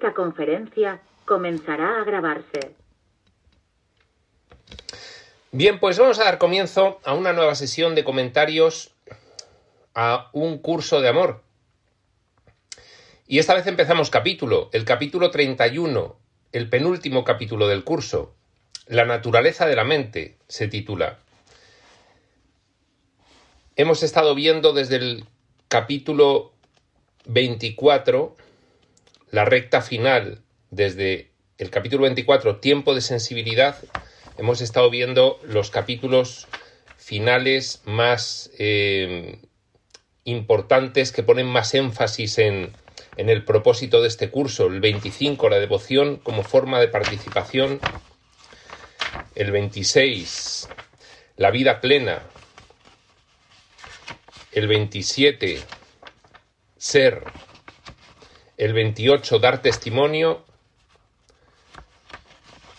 esta conferencia comenzará a grabarse. Bien, pues vamos a dar comienzo a una nueva sesión de comentarios a un curso de amor. Y esta vez empezamos capítulo, el capítulo 31, el penúltimo capítulo del curso. La naturaleza de la mente se titula. Hemos estado viendo desde el capítulo 24, la recta final, desde el capítulo 24, tiempo de sensibilidad, hemos estado viendo los capítulos finales más eh, importantes que ponen más énfasis en, en el propósito de este curso. El 25, la devoción como forma de participación. El 26, la vida plena. El 27, ser. El 28, dar testimonio.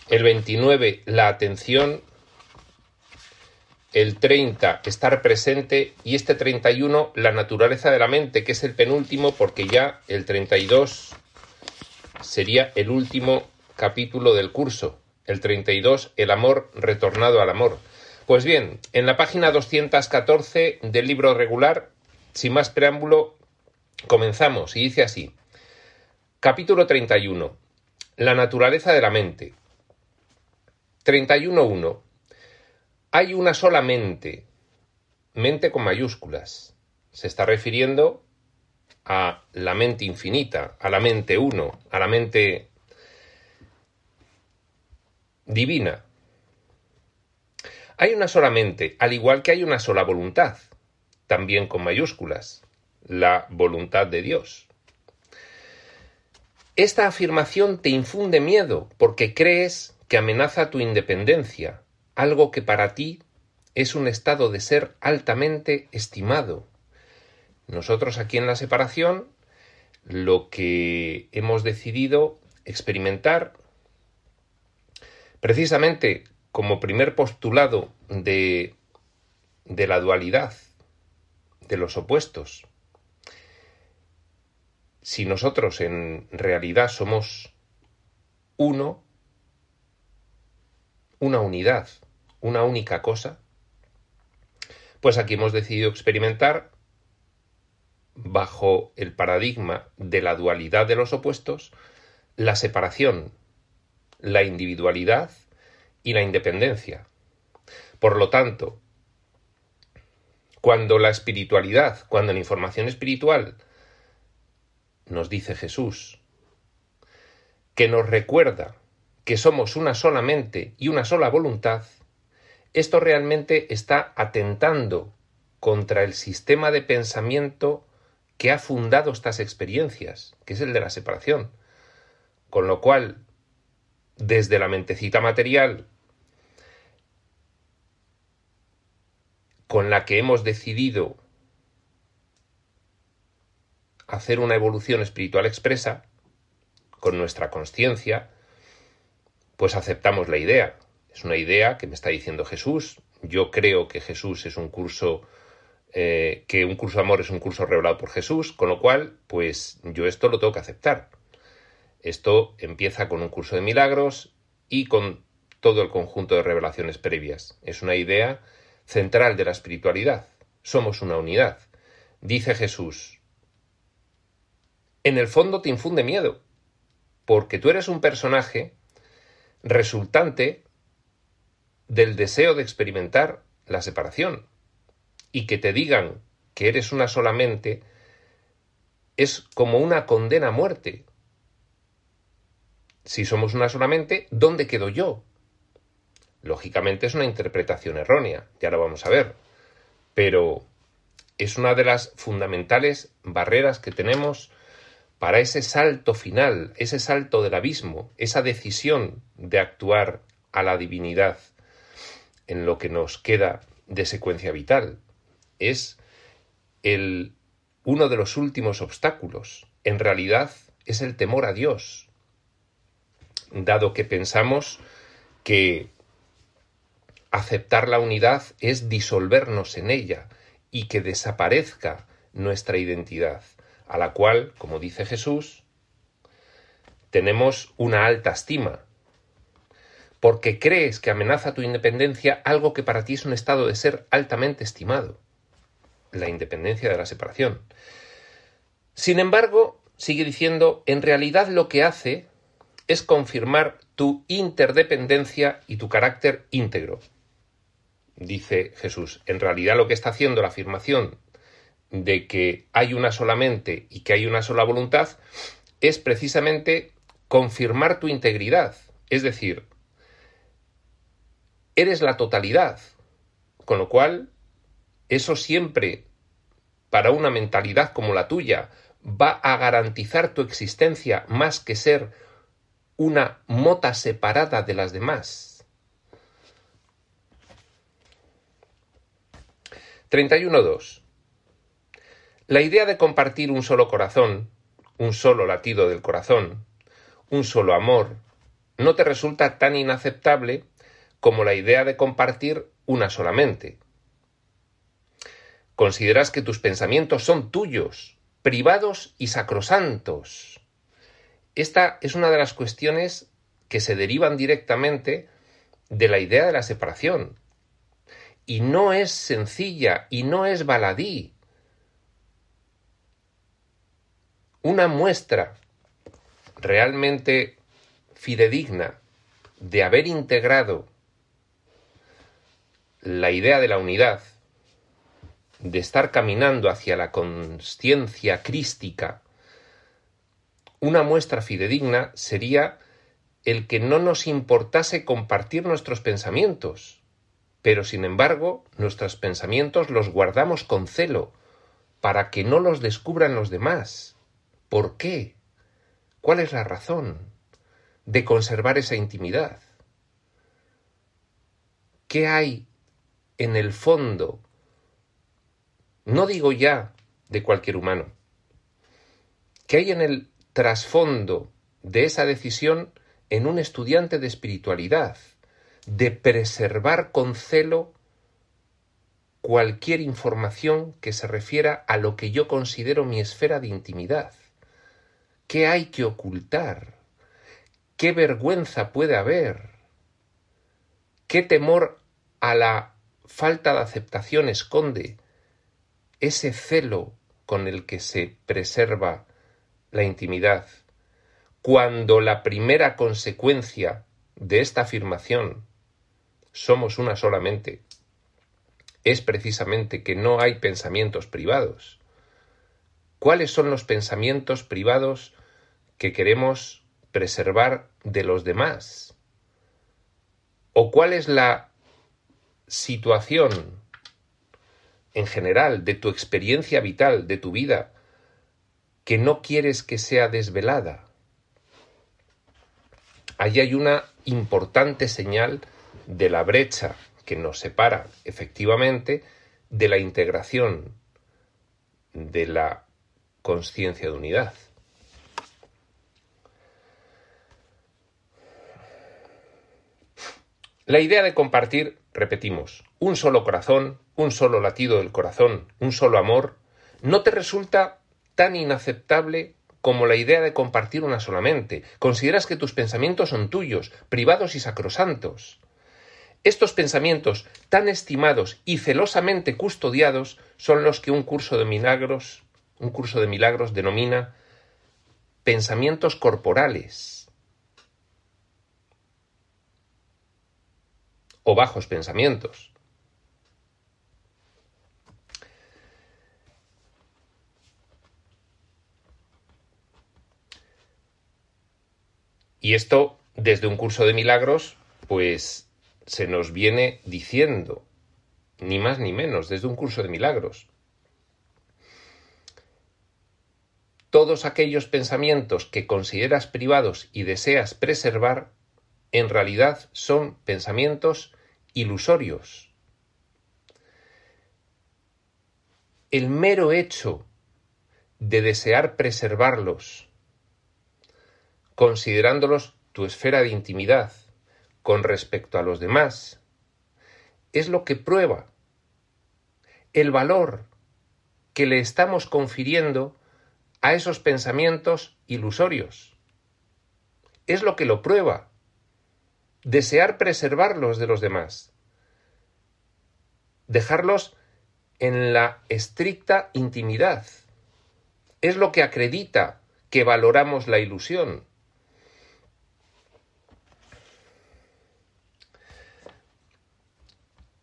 El 29, la atención. El 30, estar presente. Y este 31, la naturaleza de la mente, que es el penúltimo, porque ya el 32 sería el último capítulo del curso. El 32, el amor retornado al amor. Pues bien, en la página 214 del libro regular, sin más preámbulo, comenzamos y dice así. Capítulo 31. La naturaleza de la mente. 31.1. Hay una sola mente, mente con mayúsculas. Se está refiriendo a la mente infinita, a la mente uno, a la mente divina. Hay una sola mente, al igual que hay una sola voluntad, también con mayúsculas, la voluntad de Dios. Esta afirmación te infunde miedo porque crees que amenaza tu independencia, algo que para ti es un estado de ser altamente estimado. Nosotros aquí en la separación lo que hemos decidido experimentar precisamente como primer postulado de, de la dualidad, de los opuestos. Si nosotros en realidad somos uno, una unidad, una única cosa, pues aquí hemos decidido experimentar bajo el paradigma de la dualidad de los opuestos, la separación, la individualidad y la independencia. Por lo tanto, cuando la espiritualidad, cuando la información espiritual nos dice Jesús, que nos recuerda que somos una sola mente y una sola voluntad, esto realmente está atentando contra el sistema de pensamiento que ha fundado estas experiencias, que es el de la separación. Con lo cual, desde la mentecita material, con la que hemos decidido hacer una evolución espiritual expresa, con nuestra conciencia, pues aceptamos la idea. Es una idea que me está diciendo Jesús. Yo creo que Jesús es un curso, eh, que un curso de amor es un curso revelado por Jesús, con lo cual, pues yo esto lo tengo que aceptar. Esto empieza con un curso de milagros y con todo el conjunto de revelaciones previas. Es una idea central de la espiritualidad. Somos una unidad. Dice Jesús, en el fondo te infunde miedo, porque tú eres un personaje resultante del deseo de experimentar la separación y que te digan que eres una solamente es como una condena a muerte. Si somos una solamente, ¿dónde quedo yo? Lógicamente es una interpretación errónea, ya lo vamos a ver, pero es una de las fundamentales barreras que tenemos para ese salto final, ese salto del abismo, esa decisión de actuar a la divinidad en lo que nos queda de secuencia vital. Es el uno de los últimos obstáculos. En realidad es el temor a Dios, dado que pensamos que aceptar la unidad es disolvernos en ella y que desaparezca nuestra identidad a la cual, como dice Jesús, tenemos una alta estima, porque crees que amenaza tu independencia algo que para ti es un estado de ser altamente estimado, la independencia de la separación. Sin embargo, sigue diciendo, en realidad lo que hace es confirmar tu interdependencia y tu carácter íntegro. Dice Jesús, en realidad lo que está haciendo la afirmación de que hay una sola mente y que hay una sola voluntad es precisamente confirmar tu integridad, es decir, eres la totalidad, con lo cual eso siempre, para una mentalidad como la tuya, va a garantizar tu existencia más que ser una mota separada de las demás. 31.2. La idea de compartir un solo corazón, un solo latido del corazón, un solo amor, no te resulta tan inaceptable como la idea de compartir una solamente. Consideras que tus pensamientos son tuyos, privados y sacrosantos. Esta es una de las cuestiones que se derivan directamente de la idea de la separación. Y no es sencilla y no es baladí. Una muestra realmente fidedigna de haber integrado la idea de la unidad, de estar caminando hacia la conciencia crística, una muestra fidedigna sería el que no nos importase compartir nuestros pensamientos, pero sin embargo nuestros pensamientos los guardamos con celo, para que no los descubran los demás. ¿Por qué? ¿Cuál es la razón de conservar esa intimidad? ¿Qué hay en el fondo? No digo ya de cualquier humano. ¿Qué hay en el trasfondo de esa decisión en un estudiante de espiritualidad, de preservar con celo cualquier información que se refiera a lo que yo considero mi esfera de intimidad. ¿Qué hay que ocultar? ¿Qué vergüenza puede haber? ¿Qué temor a la falta de aceptación esconde ese celo con el que se preserva la intimidad, cuando la primera consecuencia de esta afirmación somos una solamente, es precisamente que no hay pensamientos privados. ¿Cuáles son los pensamientos privados que queremos preservar de los demás? ¿O cuál es la situación en general de tu experiencia vital, de tu vida, que no quieres que sea desvelada. Allí hay una importante señal de la brecha que nos separa efectivamente de la integración de la conciencia de unidad. La idea de compartir, repetimos, un solo corazón, un solo latido del corazón, un solo amor, no te resulta tan inaceptable como la idea de compartir una solamente. Consideras que tus pensamientos son tuyos, privados y sacrosantos. Estos pensamientos tan estimados y celosamente custodiados son los que un curso de milagros, un curso de milagros denomina pensamientos corporales o bajos pensamientos. Y esto, desde un curso de milagros, pues se nos viene diciendo, ni más ni menos, desde un curso de milagros. Todos aquellos pensamientos que consideras privados y deseas preservar, en realidad son pensamientos ilusorios. El mero hecho de desear preservarlos, considerándolos tu esfera de intimidad con respecto a los demás, es lo que prueba el valor que le estamos confiriendo a esos pensamientos ilusorios. es lo que lo prueba. Desear preservarlos de los demás. Dejarlos en la estricta intimidad. Es lo que acredita que valoramos la ilusión.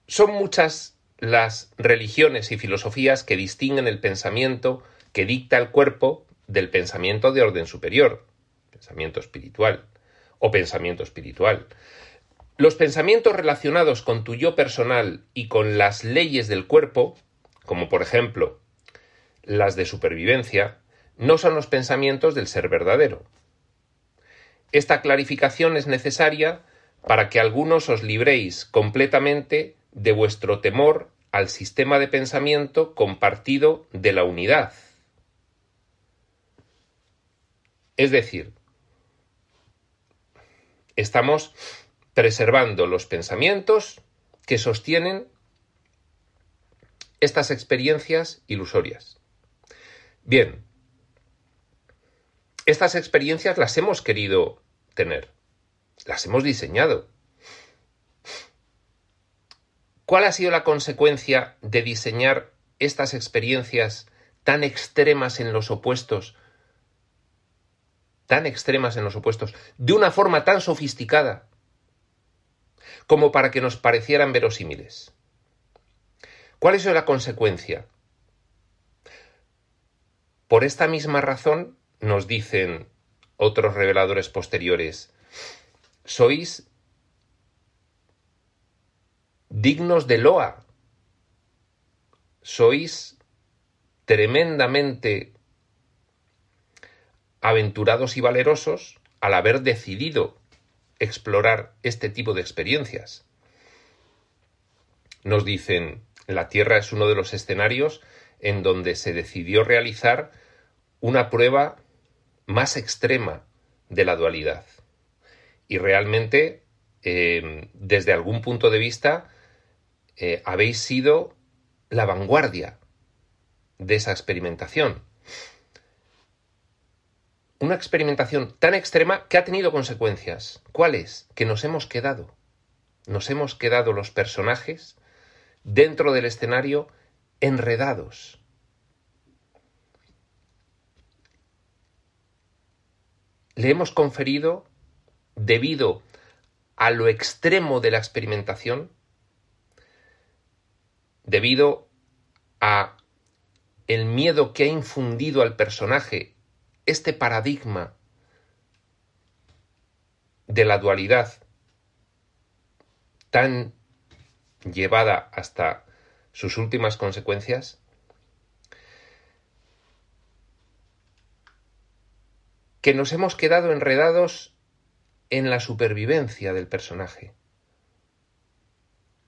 Son muchas las religiones y filosofías que distinguen el pensamiento que dicta el cuerpo del pensamiento de orden superior, pensamiento espiritual o pensamiento espiritual. Los pensamientos relacionados con tu yo personal y con las leyes del cuerpo, como por ejemplo las de supervivencia, no son los pensamientos del ser verdadero. Esta clarificación es necesaria para que algunos os libréis completamente de vuestro temor al sistema de pensamiento compartido de la unidad. Es decir, estamos preservando los pensamientos que sostienen estas experiencias ilusorias. Bien, estas experiencias las hemos querido tener, las hemos diseñado. ¿Cuál ha sido la consecuencia de diseñar estas experiencias tan extremas en los opuestos, tan extremas en los opuestos, de una forma tan sofisticada, como para que nos parecieran verosímiles? ¿Cuál es la consecuencia? Por esta misma razón nos dicen otros reveladores posteriores, sois dignos de loa. Sois tremendamente aventurados y valerosos al haber decidido explorar este tipo de experiencias. Nos dicen, la Tierra es uno de los escenarios en donde se decidió realizar una prueba más extrema de la dualidad. Y realmente, eh, desde algún punto de vista, eh, habéis sido la vanguardia de esa experimentación. Una experimentación tan extrema que ha tenido consecuencias. ¿Cuáles? Que nos hemos quedado. Nos hemos quedado los personajes dentro del escenario enredados. Le hemos conferido, debido a lo extremo de la experimentación, debido a el miedo que ha infundido al personaje este paradigma de la dualidad tan llevada hasta sus últimas consecuencias, que nos hemos quedado enredados en la supervivencia del personaje.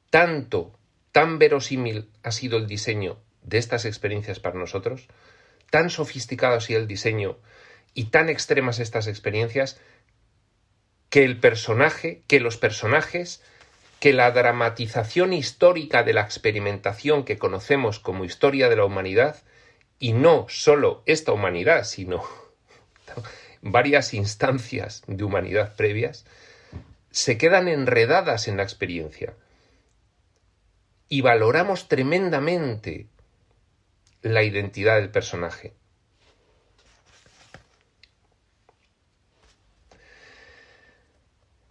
Tanto tan verosímil ha sido el diseño de estas experiencias para nosotros, tan sofisticado ha el diseño y tan extremas estas experiencias, que el personaje, que los personajes, que la dramatización histórica de la experimentación que conocemos como historia de la humanidad, y no sólo esta humanidad, sino varias instancias de humanidad previas, se quedan enredadas en la experiencia. Y valoramos tremendamente la identidad del personaje.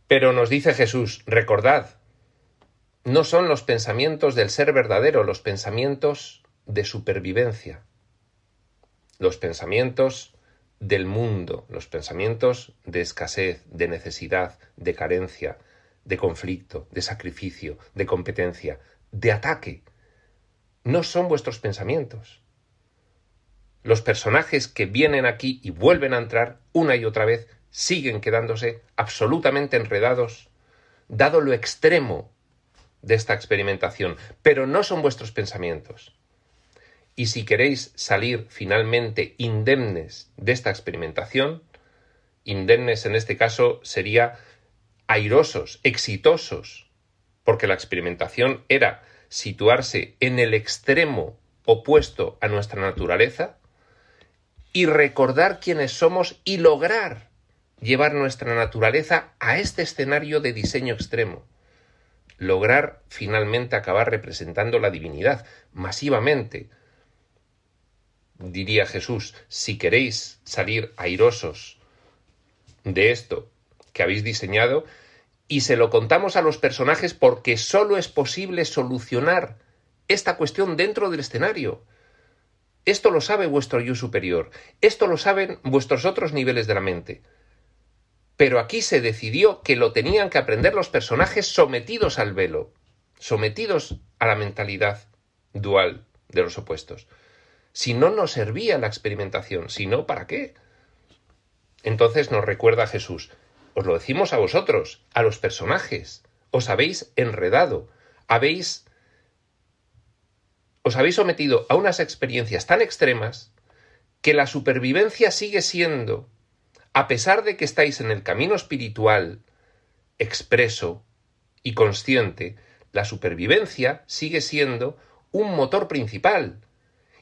Pero nos dice Jesús, recordad, no son los pensamientos del ser verdadero, los pensamientos de supervivencia, los pensamientos del mundo, los pensamientos de escasez, de necesidad, de carencia, de conflicto, de sacrificio, de competencia, de ataque. No son vuestros pensamientos. Los personajes que vienen aquí y vuelven a entrar una y otra vez siguen quedándose absolutamente enredados, dado lo extremo de esta experimentación, pero no son vuestros pensamientos. Y si queréis salir finalmente indemnes de esta experimentación, indemnes en este caso sería airosos, exitosos, porque la experimentación era situarse en el extremo opuesto a nuestra naturaleza y recordar quiénes somos y lograr llevar nuestra naturaleza a este escenario de diseño extremo, lograr finalmente acabar representando la divinidad masivamente. Diría Jesús, si queréis salir airosos de esto que habéis diseñado, y se lo contamos a los personajes porque solo es posible solucionar esta cuestión dentro del escenario. Esto lo sabe vuestro yo superior, esto lo saben vuestros otros niveles de la mente. Pero aquí se decidió que lo tenían que aprender los personajes sometidos al velo, sometidos a la mentalidad dual de los opuestos. Si no nos servía la experimentación, si no, ¿para qué? Entonces nos recuerda Jesús, os lo decimos a vosotros, a los personajes, os habéis enredado, habéis os habéis sometido a unas experiencias tan extremas que la supervivencia sigue siendo a pesar de que estáis en el camino espiritual expreso y consciente, la supervivencia sigue siendo un motor principal.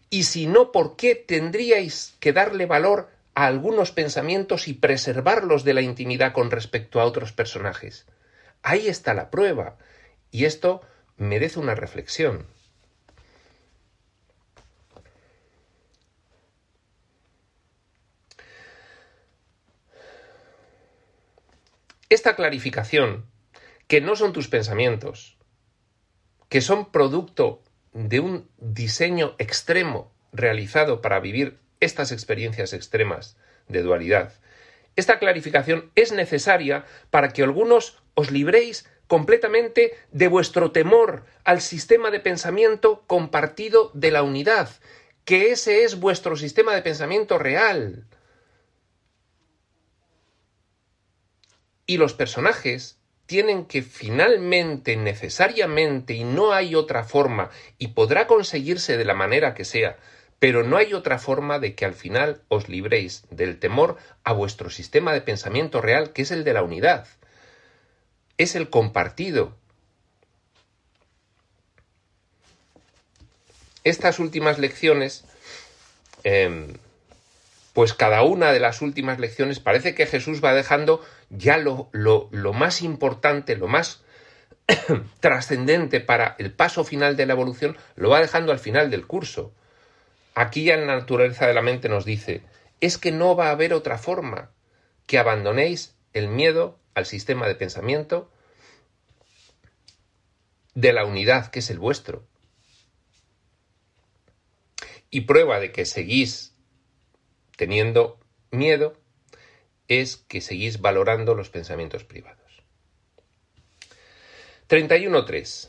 Y si no, ¿por qué tendríais que darle valor a algunos pensamientos y preservarlos de la intimidad con respecto a otros personajes? Ahí está la prueba. Y esto merece una reflexión. Esta clarificación, que no son tus pensamientos, que son producto de un diseño extremo realizado para vivir estas experiencias extremas de dualidad, esta clarificación es necesaria para que algunos os libréis completamente de vuestro temor al sistema de pensamiento compartido de la unidad, que ese es vuestro sistema de pensamiento real, Y los personajes tienen que finalmente, necesariamente, y no hay otra forma, y podrá conseguirse de la manera que sea, pero no hay otra forma de que al final os libréis del temor a vuestro sistema de pensamiento real, que es el de la unidad. Es el compartido. Estas últimas lecciones em, pues cada una de las últimas lecciones parece que Jesús va dejando ya lo, lo, lo más importante, lo más trascendente para el paso final de la evolución, lo va dejando al final del curso. Aquí ya en la naturaleza de la mente nos dice, es que no va a haber otra forma que abandonéis el miedo al sistema de pensamiento de la unidad que es el vuestro. Y prueba de que seguís teniendo miedo es que seguís valorando los pensamientos privados. 31.3.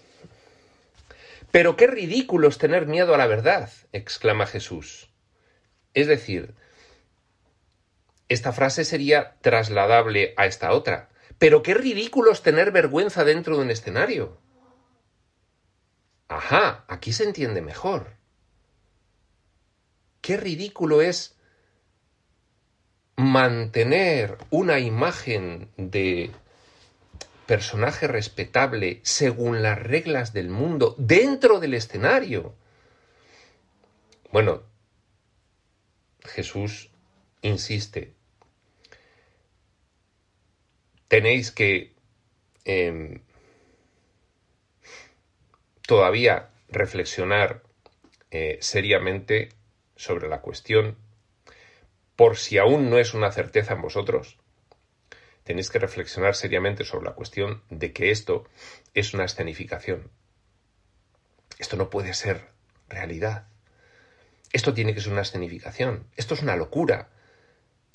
Pero qué ridículo es tener miedo a la verdad, exclama Jesús. Es decir, esta frase sería trasladable a esta otra. Pero qué ridículo es tener vergüenza dentro de un escenario. Ajá, aquí se entiende mejor. Qué ridículo es mantener una imagen de personaje respetable según las reglas del mundo dentro del escenario. Bueno, Jesús insiste, tenéis que em, todavía reflexionar eh, seriamente sobre la cuestión por si aún no es una certeza en vosotros, tenéis que reflexionar seriamente sobre la cuestión de que esto es una escenificación. Esto no puede ser realidad. Esto tiene que ser una escenificación. Esto es una locura.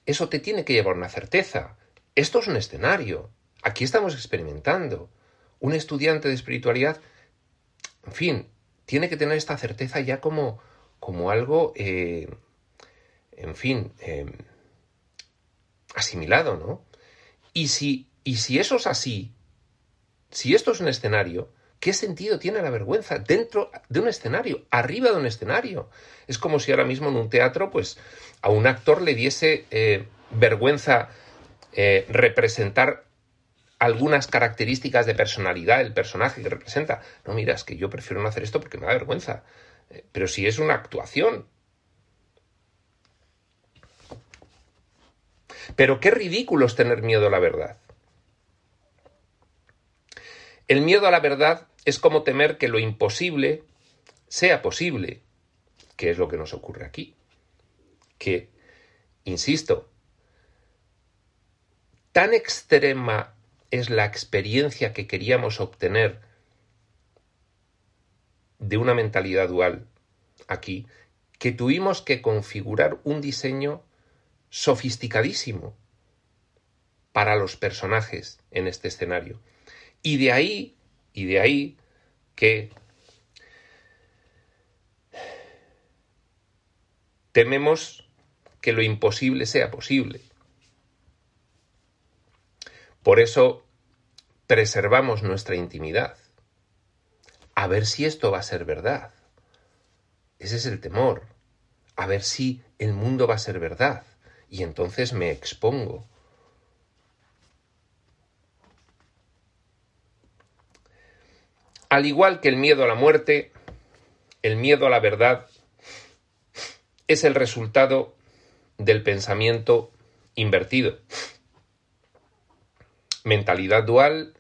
Eso te tiene que llevar a una certeza. Esto es un escenario. Aquí estamos experimentando. Un estudiante de espiritualidad, en fin, tiene que tener esta certeza ya como, como algo eh, en fin, em, asimilado, ¿no? Y si, y si eso es así, si esto es un escenario, ¿qué sentido tiene la vergüenza dentro de un escenario, arriba de un escenario? Es como si ahora mismo en un teatro, pues, a un actor le diese eh, vergüenza eh, representar algunas características de personalidad del personaje que representa. No, mira, es que yo prefiero no hacer esto porque me da vergüenza. Eh, pero si es una actuación, Pero qué ridículo es tener miedo a la verdad. El miedo a la verdad es como temer que lo imposible sea posible, que es lo que nos ocurre aquí. Que, insisto, tan extrema es la experiencia que queríamos obtener de una mentalidad dual aquí, que tuvimos que configurar un diseño sofisticadísimo para los personajes en este escenario. Y de ahí, y de ahí que tememos que lo imposible sea posible. Por eso preservamos nuestra intimidad. A ver si esto va a ser verdad. Ese es el temor. A ver si el mundo va a ser verdad. Y entonces me expongo. Al igual que el miedo a la muerte, el miedo a la verdad es el resultado del pensamiento invertido. Mentalidad dual,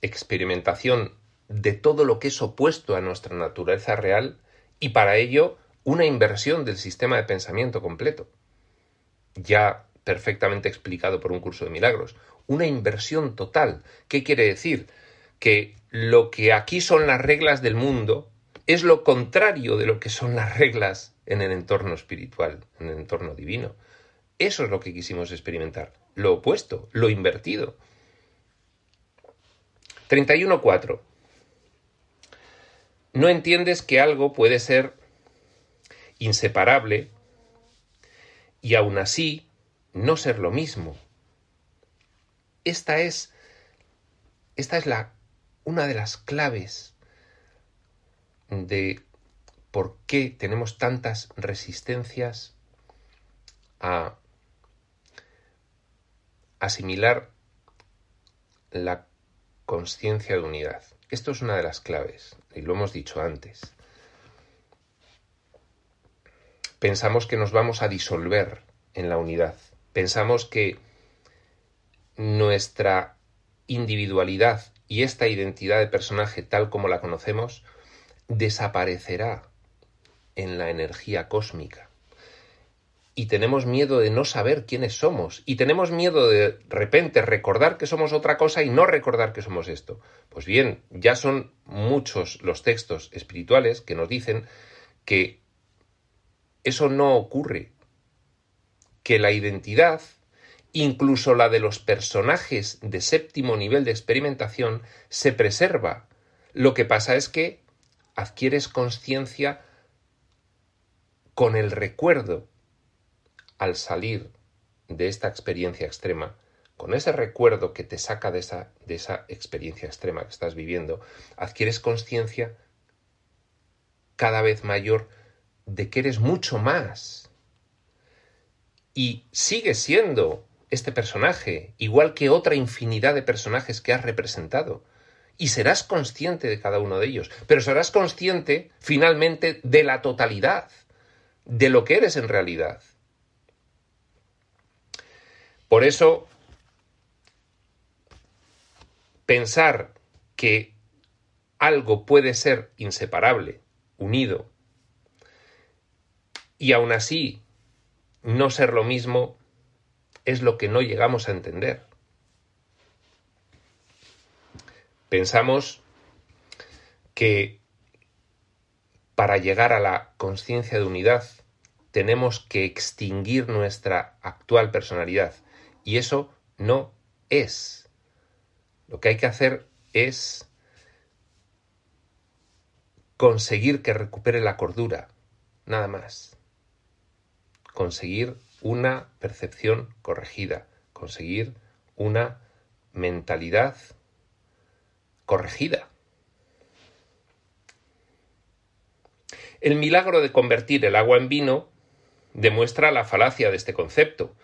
experimentación de todo lo que es opuesto a nuestra naturaleza real y para ello una inversión del sistema de pensamiento completo. Ya perfectamente explicado por un curso de milagros. Una inversión total. ¿Qué quiere decir? Que lo que aquí son las reglas del mundo es lo contrario de lo que son las reglas en el entorno espiritual, en el entorno divino. Eso es lo que quisimos experimentar. Lo opuesto, lo invertido. 31.4. No entiendes que algo puede ser inseparable y aún así no ser lo mismo. Esta es es la una de las claves de por qué tenemos tantas resistencias a asimilar la conciencia de unidad. Esto es una de las claves, y lo hemos dicho antes. Pensamos que nos vamos a disolver en la unidad. Pensamos que nuestra individualidad y esta identidad de personaje tal como la conocemos desaparecerá en la energía cósmica. Y tenemos miedo de no saber quiénes somos. Y tenemos miedo de, repente recordar que somos otra cosa y no recordar que somos esto. Pues bien, ya son muchos los textos espirituales que nos dicen que eso no ocurre. Que la identidad, incluso la de los personajes de séptimo nivel de experimentación, se preserva. Lo que pasa es que adquieres conciencia con el recuerdo al salir de esta experiencia extrema, con ese recuerdo que te saca de esa, de esa experiencia extrema que estás viviendo, adquieres conciencia cada vez mayor de que eres mucho más. Y sigues siendo este personaje, igual que otra infinidad de personajes que has representado. Y serás consciente de cada uno de ellos, pero serás consciente finalmente de la totalidad de lo que eres en realidad. Por eso, pensar que algo puede ser inseparable, unido, y aún así no ser lo mismo, es lo que no llegamos a entender. Pensamos que para llegar a la conciencia de unidad tenemos que extinguir nuestra actual personalidad. Y eso no es. Lo que hay que hacer es conseguir que recupere la cordura, nada más. Conseguir una percepción corregida, conseguir una mentalidad corregida. El milagro de convertir el agua en vino demuestra la falacia de este concepto,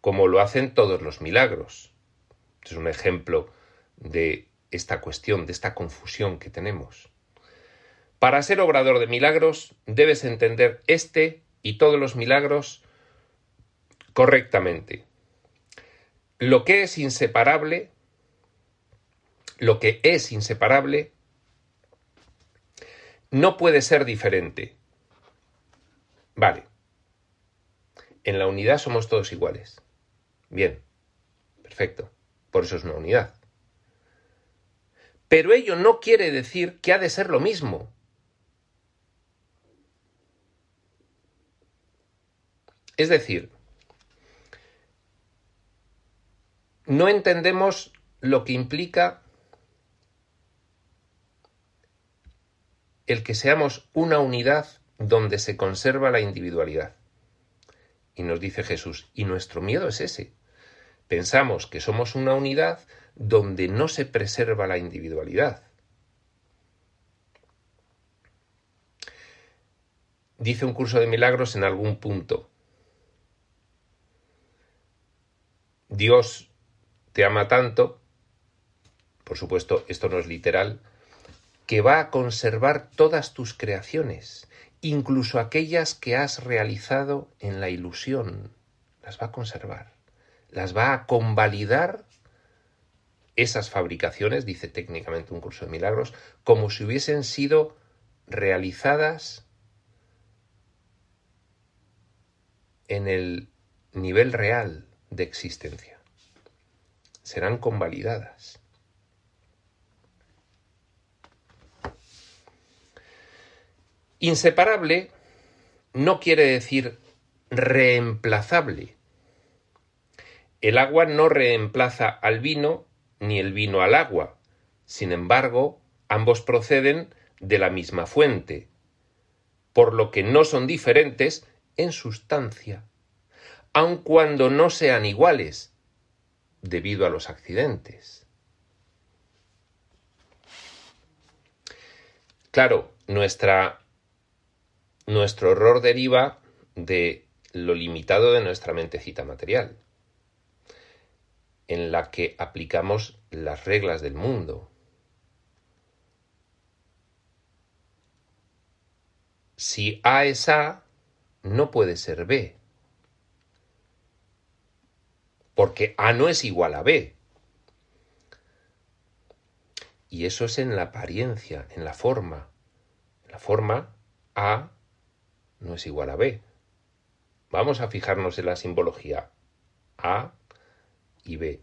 como lo hacen todos los milagros. Es un ejemplo de esta cuestión, de esta confusión que tenemos. Para ser obrador de milagros debes entender este y todos los milagros correctamente. lo que es inseparable, lo que es inseparable, no puede ser diferente. Vale. En la unidad somos todos iguales. Bien. Perfecto. Por eso es una unidad. Pero ello no quiere decir que ha de ser lo mismo. Es decir, no entendemos lo que implica el que seamos una unidad donde se conserva la individualidad. Y nos dice Jesús, y nuestro miedo es ese. Pensamos que somos una unidad donde no se preserva la individualidad. Dice un curso de milagros en algún punto, Dios te ama tanto, por supuesto esto no es literal, que va a conservar todas tus creaciones, incluso aquellas que has realizado en la ilusión, las va a conservar, las va a convalidar esas fabricaciones, dice técnicamente un curso de milagros, como si hubiesen sido realizadas en el nivel real de existencia. Serán convalidadas. Inseparable no quiere decir reemplazable. El agua no reemplaza al vino ni el vino al agua. Sin embargo, ambos proceden de la misma fuente, por lo que no son diferentes en sustancia aun cuando no sean iguales, debido a los accidentes. Claro, nuestra, nuestro error deriva de lo limitado de nuestra mentecita material, en la que aplicamos las reglas del mundo. Si A es A, no puede ser B porque A no es igual a B. Y eso es en la apariencia, en la forma. En la forma, A no es igual a B. Vamos a fijarnos en la simbología A y B.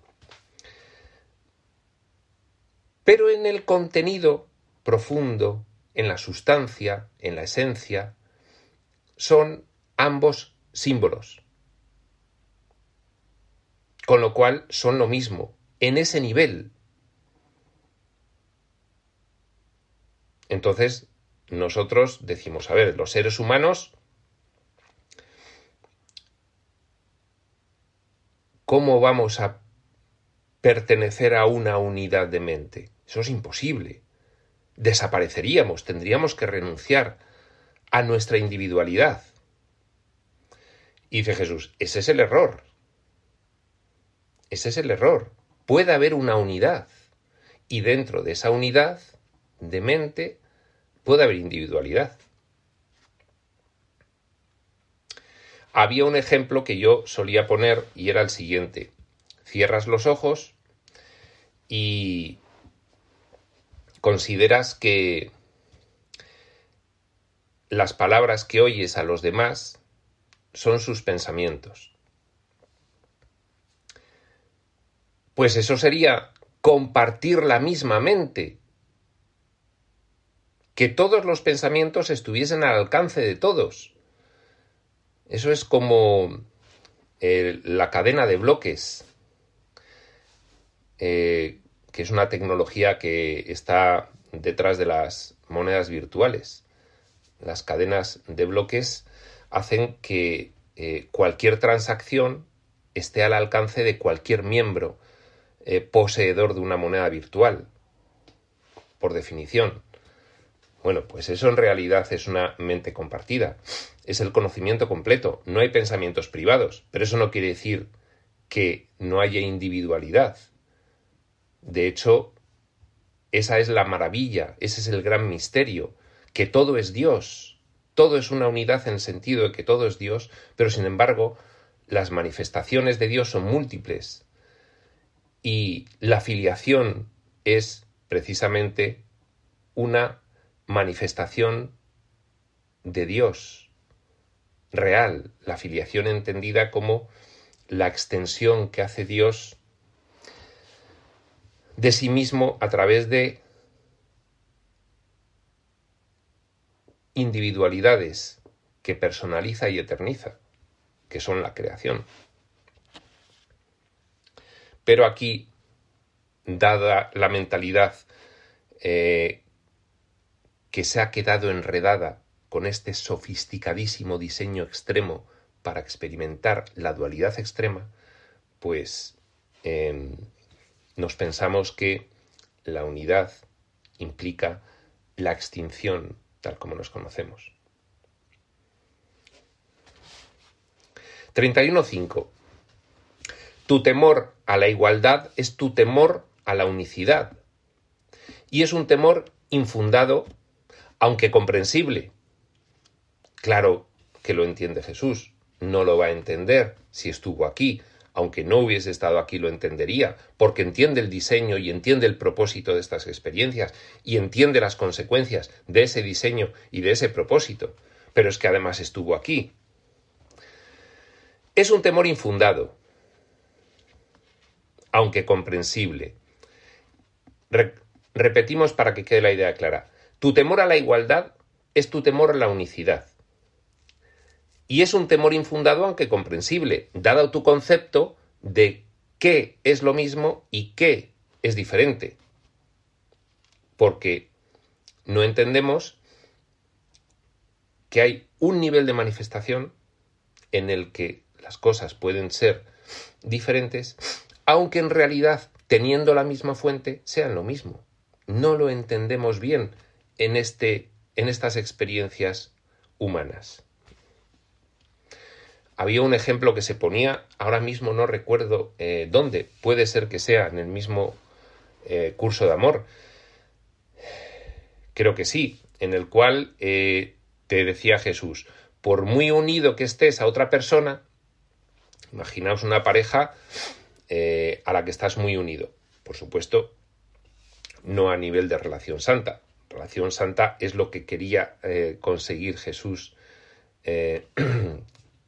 Pero en el contenido profundo, en la sustancia, en la esencia, son ambos símbolos con lo cual son lo mismo, en ese nivel. Entonces, nosotros decimos, a ver, los seres humanos, ¿cómo vamos a pertenecer a una unidad de mente? Eso es imposible. Desapareceríamos, tendríamos que renunciar a nuestra individualidad. Y dice Jesús, ese es el error. Ese es el error. Puede haber una unidad y dentro de esa unidad de mente puede haber individualidad. Había un ejemplo que yo solía poner y era el siguiente. Cierras los ojos y consideras que las palabras que oyes a los demás son sus pensamientos. Pues eso sería compartir la misma mente. Que todos los pensamientos estuviesen al alcance de todos. Eso es como eh, la cadena de bloques, eh, que es una tecnología que está detrás de las monedas virtuales. Las cadenas de bloques hacen que eh, cualquier transacción esté al alcance de cualquier miembro eh, poseedor de una moneda virtual, por definición. Bueno, pues eso en realidad es una mente compartida, es el conocimiento completo, no hay pensamientos privados, pero eso no quiere decir que no haya individualidad. De hecho, esa es la maravilla, ese es el gran misterio, que todo es Dios, todo es una unidad en el sentido de que todo es Dios, pero sin embargo las manifestaciones de Dios son múltiples, Y la filiación es precisamente una manifestación de Dios real, la filiación entendida como la extensión que hace Dios de sí mismo a través de individualidades que personaliza y eterniza, que son la creación. Pero aquí, dada la mentalidad eh, que se ha quedado enredada con este sofisticadísimo diseño extremo para experimentar la dualidad extrema, pues em, nos pensamos que la unidad implica la extinción tal como nos conocemos. 31.5. Tu temor a la igualdad es tu temor a la unicidad. Y es un temor infundado, aunque comprensible. Claro que lo entiende Jesús, no lo va a entender si estuvo aquí, aunque no hubiese estado aquí lo entendería, porque entiende el diseño y entiende el propósito de estas experiencias y entiende las consecuencias de ese diseño y de ese propósito, pero es que además estuvo aquí. Es un temor infundado, aunque comprensible. repetimos para que quede la idea clara. Tu temor a la igualdad es tu temor a la unicidad. Y es un temor infundado aunque comprensible, dado tu concepto de qué es lo mismo y qué es diferente. Porque no entendemos que hay un nivel de manifestación en el que las cosas pueden ser diferentes, aunque en realidad, teniendo la misma fuente, sean lo mismo. No lo entendemos bien en, este, en estas experiencias humanas. Había un ejemplo que se ponía, ahora mismo no recuerdo eh, dónde, puede ser que sea en el mismo eh, curso de amor, creo que sí, en el cual eh, te decía Jesús, por muy unido que estés a otra persona, imaginaos una pareja a la que estás muy unido, por supuesto, no a nivel de relación santa. Relación santa es lo que quería conseguir Jesús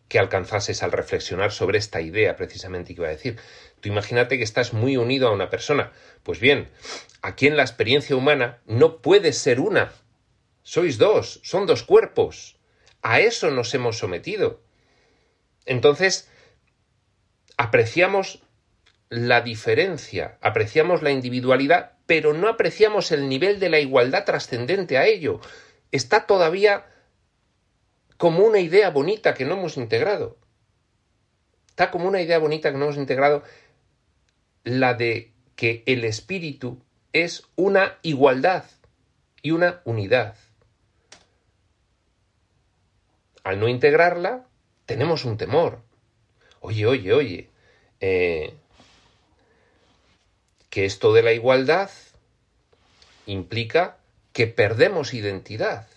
que alcanzases al reflexionar sobre esta idea precisamente que iba a decir. Tú imagínate que estás muy unido a una persona. Pues bien, aquí en la experiencia humana no puedes ser una. Sois dos, son dos cuerpos. A eso nos hemos sometido. Entonces, apreciamos la diferencia, apreciamos la individualidad, pero no apreciamos el nivel de la igualdad trascendente a ello. Está todavía como una idea bonita que no hemos integrado. Está como una idea bonita que no hemos integrado la de que el espíritu es una igualdad y una unidad. Al no integrarla, tenemos un temor. Oye, oye, oye, eh, que esto de la igualdad implica que perdemos identidad.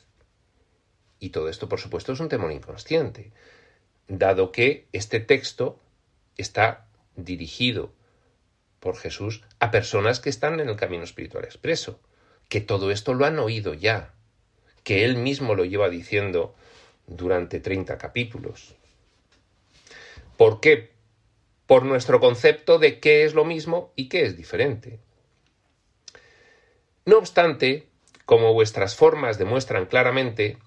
Y todo esto, por supuesto, es un temor inconsciente, dado que este texto está dirigido por Jesús a personas que están en el camino espiritual expreso, que todo esto lo han oído ya, que él mismo lo lleva diciendo durante 30 capítulos. ¿Por qué? Por nuestro concepto de qué es lo mismo y qué es diferente. No obstante, como vuestras formas demuestran claramente,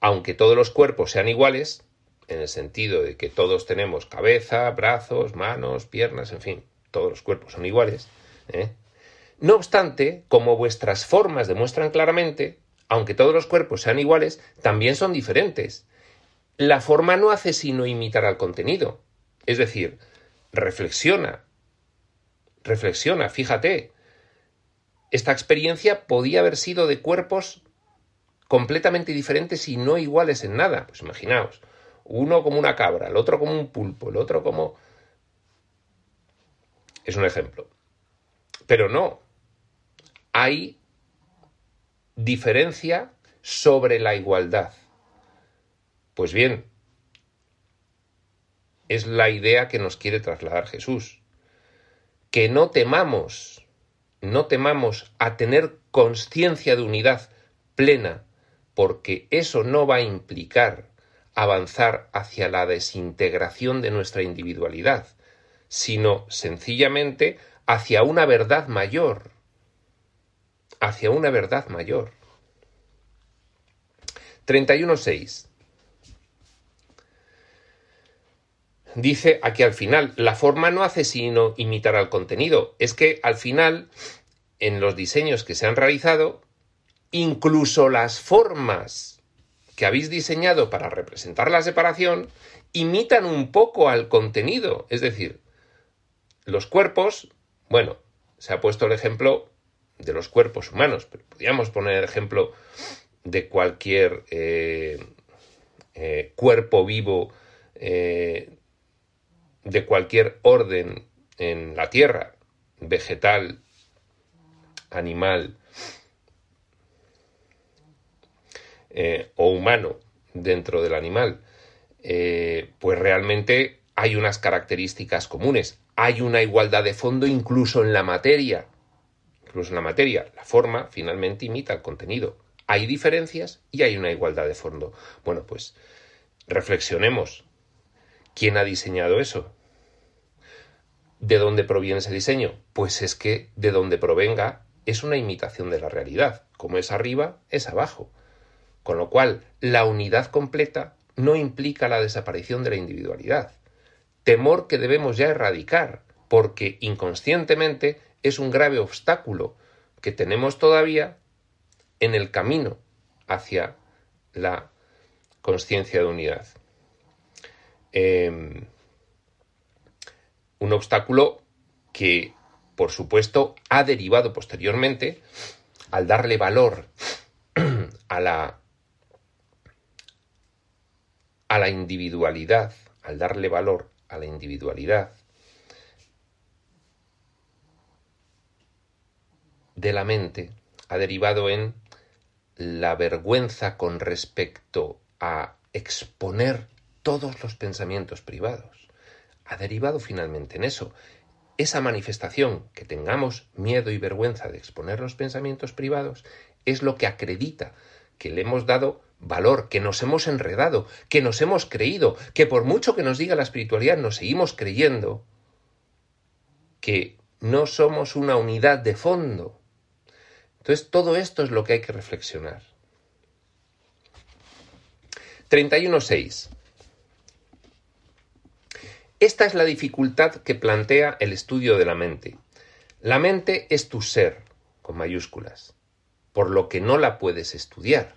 aunque todos los cuerpos sean iguales, en el sentido de que todos tenemos cabeza, brazos, manos, piernas, en fin, todos los cuerpos son iguales, ¿eh? no obstante, como vuestras formas demuestran claramente, aunque todos los cuerpos sean iguales, también son diferentes. La forma no hace sino imitar al contenido. Es decir, reflexiona, reflexiona, fíjate. Esta experiencia podía haber sido de cuerpos completamente diferentes y no iguales en nada. Pues imaginaos, uno como una cabra, el otro como un pulpo, el otro como... Es un ejemplo. Pero no, hay diferencia sobre la igualdad. Pues bien, es la idea que nos quiere trasladar Jesús. que no temamos, no temamos a tener conciencia de unidad plena, porque eso no va a implicar avanzar hacia la desintegración de nuestra individualidad, sino sencillamente hacia una verdad mayor, hacia una verdad mayor. 31.6. Dice aquí al final, la forma no hace sino imitar al contenido. Es que al final, en los diseños que se han realizado, incluso las formas que habéis diseñado para representar la separación imitan un poco al contenido. Es decir, los cuerpos, bueno, se ha puesto el ejemplo de los cuerpos humanos, pero podríamos poner el ejemplo de cualquier eh, eh, cuerpo vivo eh, de cualquier orden en la Tierra, vegetal, animal o humano dentro del animal, pues realmente hay unas características comunes, hay una igualdad de fondo incluso en la materia, incluso en la materia, la forma finalmente imita el contenido. Hay diferencias y hay una igualdad de fondo. Bueno, pues reflexionemos. ¿Quién ha diseñado eso? ¿De dónde proviene ese diseño? Pues es que de donde provenga es una imitación de la realidad. Como es arriba, es abajo. Con lo cual, la unidad completa no implica la desaparición de la individualidad. Temor que debemos ya erradicar, porque inconscientemente es un grave obstáculo que tenemos todavía en el camino hacia la conciencia de unidad. Em, un obstáculo que, por supuesto, ha derivado posteriormente al darle valor a la, a la individualidad, al darle valor a la individualidad de la mente, ha derivado en la vergüenza con respecto a exponer todos los pensamientos privados. Ha derivado finalmente en eso. Esa manifestación, que tengamos miedo y vergüenza de exponer los pensamientos privados, es lo que acredita que le hemos dado valor, que nos hemos enredado, que nos hemos creído, que por mucho que nos diga la espiritualidad, nos seguimos creyendo que no somos una unidad de fondo, entonces, todo esto es lo que hay que reflexionar. 31.6. Esta es la dificultad que plantea el estudio de la mente. La mente es tu ser, con mayúsculas, por lo que no la puedes estudiar.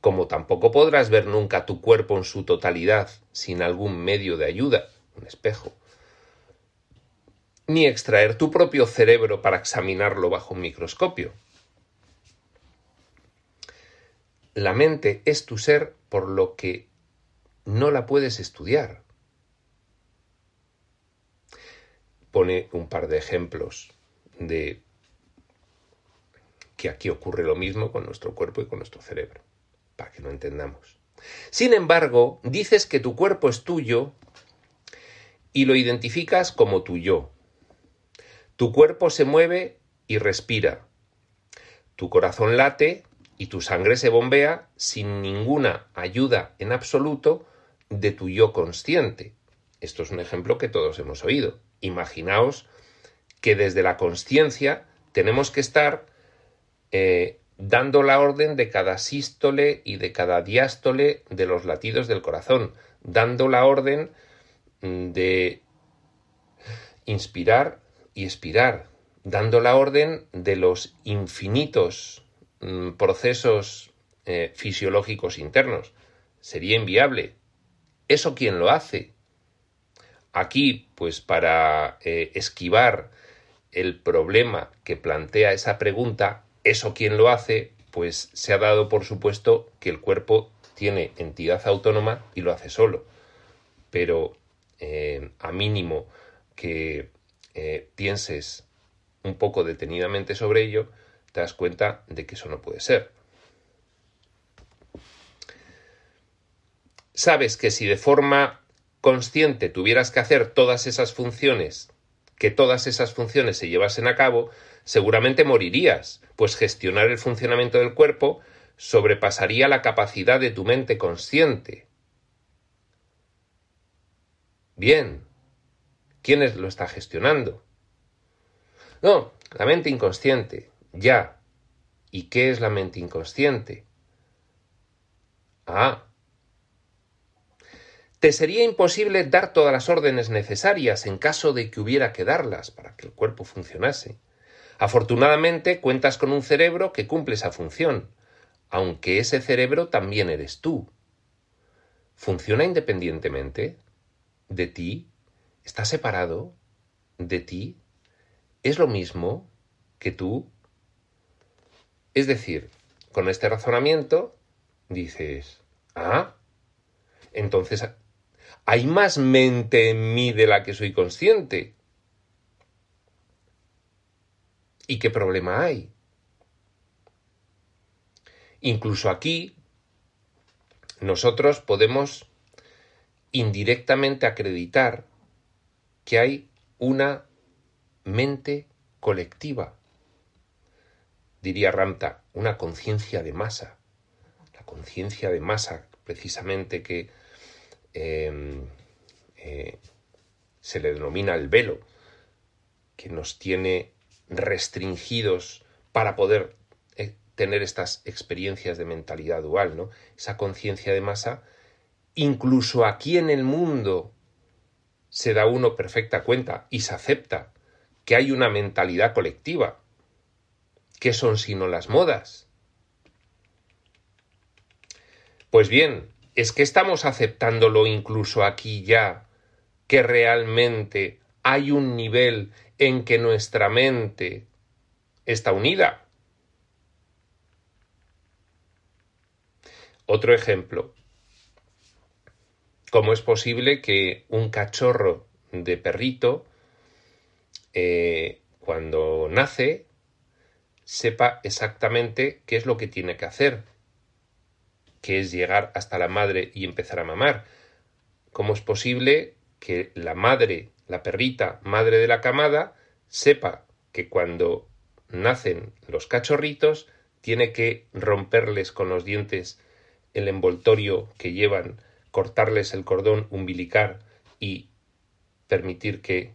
Como tampoco podrás ver nunca tu cuerpo en su totalidad sin algún medio de ayuda, un espejo, ni extraer tu propio cerebro para examinarlo bajo un microscopio. La mente es tu ser por lo que no la puedes estudiar. Pone un par de ejemplos de que aquí ocurre lo mismo con nuestro cuerpo y con nuestro cerebro, para que lo entendamos. Sin embargo, dices que tu cuerpo es tuyo y lo identificas como tu yo, tu cuerpo se mueve y respira. Tu corazón late y tu sangre se bombea sin ninguna ayuda en absoluto de tu yo consciente. Esto es un ejemplo que todos hemos oído. Imaginaos que desde la conciencia tenemos que estar eh, dando la orden de cada sístole y de cada diástole de los latidos del corazón, dando la orden mm, de inspirar y expirar, dando la orden de los infinitos mm, procesos eh, fisiológicos internos. Sería inviable. ¿Eso quién lo hace? Aquí, pues para eh, esquivar el problema que plantea esa pregunta, ¿eso quién lo hace? Pues se ha dado por supuesto que el cuerpo tiene entidad autónoma y lo hace solo. Pero eh, a mínimo que eh, pienses un poco detenidamente sobre ello, te das cuenta de que eso no puede ser. Sabes que si de forma consciente tuvieras que hacer todas esas funciones que todas esas funciones se llevasen a cabo, seguramente morirías, pues gestionar el funcionamiento del cuerpo sobrepasaría la capacidad de tu mente consciente. Bien, ¿quién lo está gestionando? No, la mente inconsciente, ya. ¿Y qué es la mente inconsciente? Ah. Te sería imposible dar todas las órdenes necesarias en caso de que hubiera que darlas para que el cuerpo funcionase. Afortunadamente cuentas con un cerebro que cumple esa función, aunque ese cerebro también eres tú. ¿Funciona independientemente de ti? ¿Está separado de ti? ¿Es lo mismo que tú? Es decir, con este razonamiento dices, ah, entonces hay más mente en mí de la que soy consciente. ¿Y qué problema hay? Incluso aquí nosotros podemos indirectamente acreditar que hay una mente colectiva. Diría Ramta, una conciencia de masa. La conciencia de masa, precisamente, que em, eh, se le denomina el velo, que nos tiene restringidos para poder tener estas experiencias de mentalidad dual, ¿no? Esa conciencia de masa, incluso aquí en el mundo se da uno perfecta cuenta y se acepta que hay una mentalidad colectiva. ¿Qué son sino las modas? Pues bien, es que estamos aceptándolo incluso aquí ya, que realmente hay un nivel en que nuestra mente está unida. Otro ejemplo. ¿Cómo es posible que un cachorro de perrito, eh, cuando nace, sepa exactamente qué es lo que tiene que hacer? Que es llegar hasta la madre y empezar a mamar. ¿Cómo es posible que la madre, la perrita, madre de la camada, sepa que cuando nacen los cachorritos tiene que romperles con los dientes el envoltorio que llevan, cortarles el cordón umbilical y permitir que...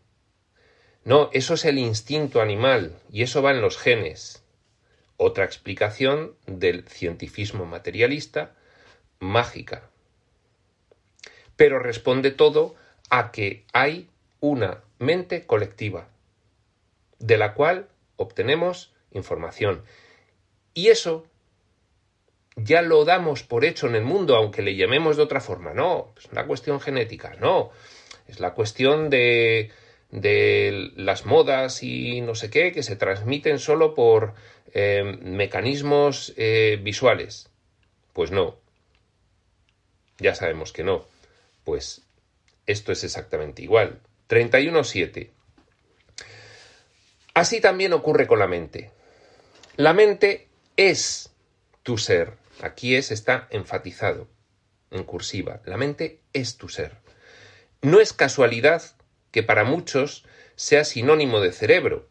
No, eso es el instinto animal y eso va en los genes. Otra explicación del cientifismo materialista, mágica. Pero responde todo a que hay una mente colectiva, de la cual obtenemos información. Y eso ya lo damos por hecho en el mundo, aunque le llamemos de otra forma. No, es una cuestión genética, no. Es la cuestión de, de las modas y no sé qué que se transmiten solo por eh, mecanismos eh, visuales. Pues no. Ya sabemos que no. Pues esto es exactamente igual. 31.7. Así también ocurre con la mente. La mente es tu ser. Aquí es está enfatizado en cursiva. La mente es tu ser. No es casualidad que para muchos sea sinónimo de cerebro,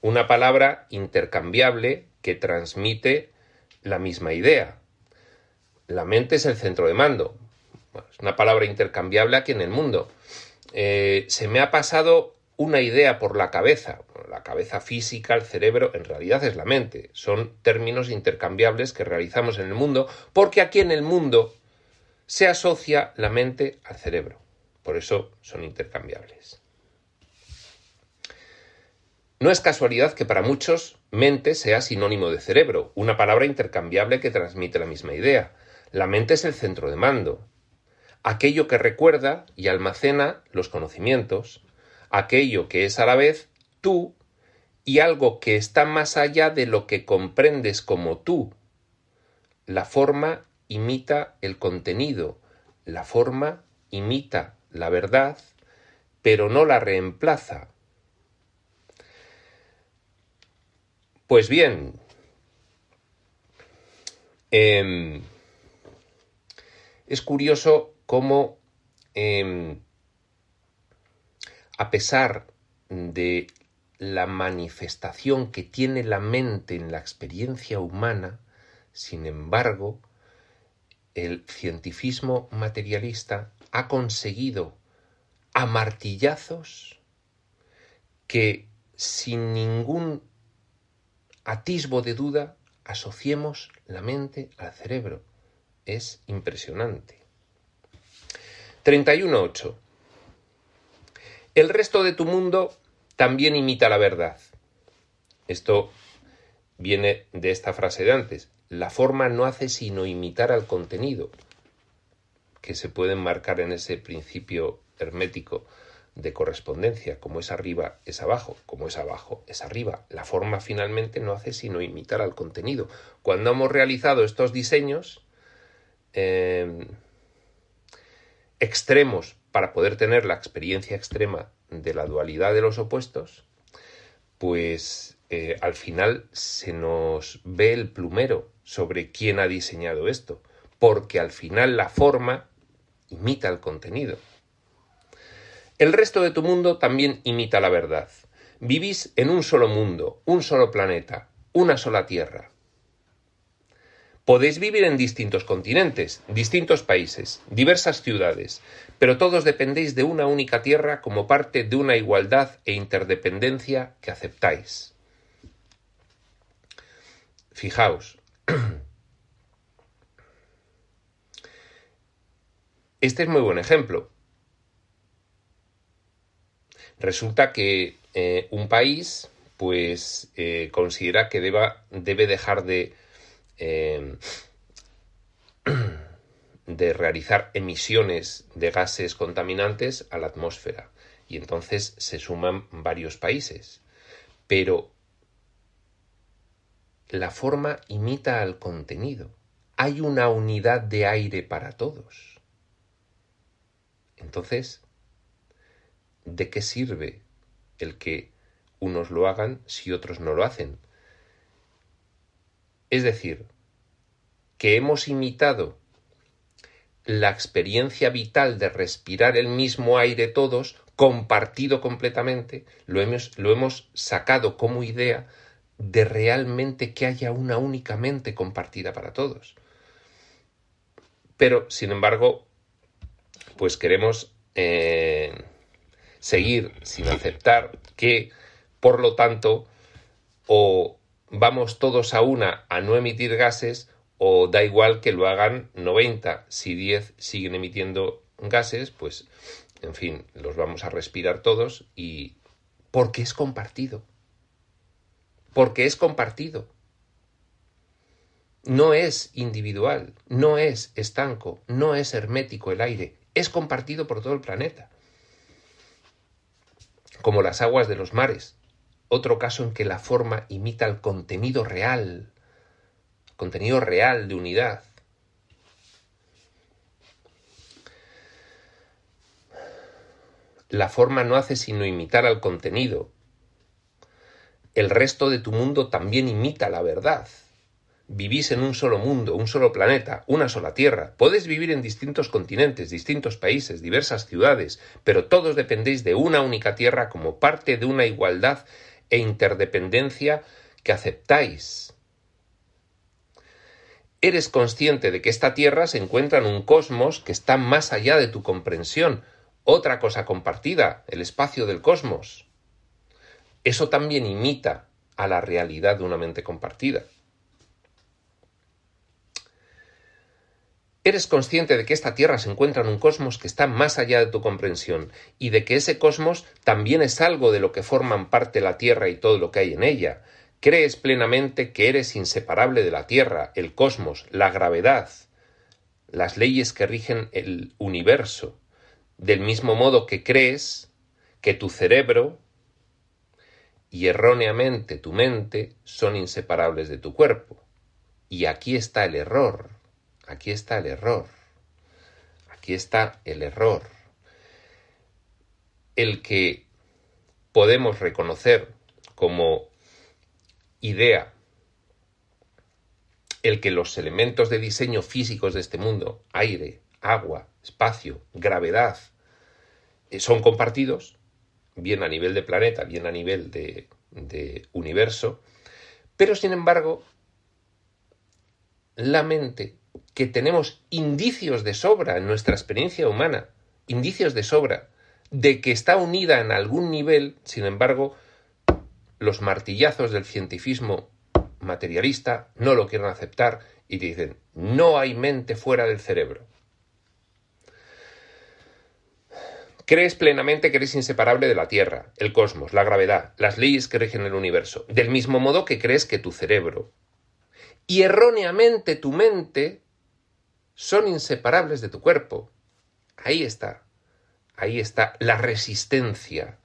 una palabra intercambiable que transmite la misma idea. La mente es el centro de mando. es una palabra intercambiable aquí en el mundo. Eh, se me ha pasado una idea por la cabeza. La cabeza física, el cerebro, en realidad es la mente. Son términos intercambiables que realizamos en el mundo porque aquí en el mundo se asocia la mente al cerebro. Por eso son intercambiables. No es casualidad que para muchos mente sea sinónimo de cerebro, una palabra intercambiable que transmite la misma idea. La mente es el centro de mando, aquello que recuerda y almacena los conocimientos, aquello que es a la vez tú y algo que está más allá de lo que comprendes como tú. La forma imita el contenido, la forma imita la verdad, pero no la reemplaza. Pues bien, em, es curioso cómo em, a pesar de la manifestación que tiene la mente en la experiencia humana, sin embargo, el cientifismo materialista ha conseguido a martillazos que sin ningún atisbo de duda asociemos la mente al cerebro. Es impresionante. 31.8. El resto de tu mundo también imita la verdad. Esto viene de esta frase de antes. La forma no hace sino imitar al contenido, que se puede enmarcar en ese principio hermético de correspondencia, como es arriba es abajo, como es abajo es arriba. La forma finalmente no hace sino imitar al contenido. Cuando hemos realizado estos diseños em, extremos para poder tener la experiencia extrema de la dualidad de los opuestos, pues eh, al final se nos ve el plumero sobre quién ha diseñado esto, porque al final la forma imita el contenido. El resto de tu mundo también imita la verdad. Vivís en un solo mundo, un solo planeta, una sola tierra. Podéis vivir en distintos continentes, distintos países, diversas ciudades, pero todos dependéis de una única tierra como parte de una igualdad e interdependencia que aceptáis. Fijaos, este es muy buen ejemplo. Resulta que eh, un país pues eh, considera que deba, debe dejar de, eh, de realizar emisiones de gases contaminantes a la atmósfera y entonces se suman varios países. Pero la forma imita al contenido. Hay una unidad de aire para todos. Entonces, ¿de qué sirve el que unos lo hagan si otros no lo hacen? Es decir, que hemos imitado la experiencia vital de respirar el mismo aire todos, compartido completamente, lo hemos, lo hemos sacado como idea de realmente que haya una única mente compartida para todos. Pero, sin embargo, pues queremos eh, seguir sin aceptar que, por lo tanto, o vamos todos a una a no emitir gases o da igual que lo hagan 90. Si 10 siguen emitiendo gases, pues, en fin, los vamos a respirar todos y... porque es compartido. Porque es compartido. No es individual, no es estanco, no es hermético el aire, es compartido por todo el planeta como las aguas de los mares. Otro caso en que la forma imita el contenido real, contenido real de unidad. La forma no hace sino imitar al contenido. El resto de tu mundo también imita la verdad. Vivís en un solo mundo, un solo planeta, una sola tierra. Podéis vivir en distintos continentes, distintos países, diversas ciudades, pero todos dependéis de una única tierra como parte de una igualdad e interdependencia que aceptáis. Eres consciente de que esta tierra se encuentra en un cosmos que está más allá de tu comprensión, otra cosa compartida, el espacio del cosmos. Eso también imita a la realidad de una mente compartida. Eres consciente de que esta Tierra se encuentra en un cosmos que está más allá de tu comprensión y de que ese cosmos también es algo de lo que forman parte la Tierra y todo lo que hay en ella. Crees plenamente que eres inseparable de la Tierra, el cosmos, la gravedad, las leyes que rigen el universo, del mismo modo que crees que tu cerebro y erróneamente tu mente son inseparables de tu cuerpo. Y aquí está el error Aquí está el error. Aquí está el error. El que podemos reconocer como idea. El que los elementos de diseño físicos de este mundo, aire, agua, espacio, gravedad, eh, son compartidos, bien a nivel de planeta, bien a nivel de, de universo, pero sin embargo, la mente, que tenemos indicios de sobra en nuestra experiencia humana, indicios de sobra, de que está unida en algún nivel, sin embargo, los martillazos del cientifismo materialista no lo quieren aceptar y dicen, no hay mente fuera del cerebro. Crees plenamente que eres inseparable de la Tierra, el cosmos, la gravedad, las leyes que rigen el universo, del mismo modo que crees que tu cerebro y erróneamente tu mente son inseparables de tu cuerpo. Ahí está, ahí está la resistencia.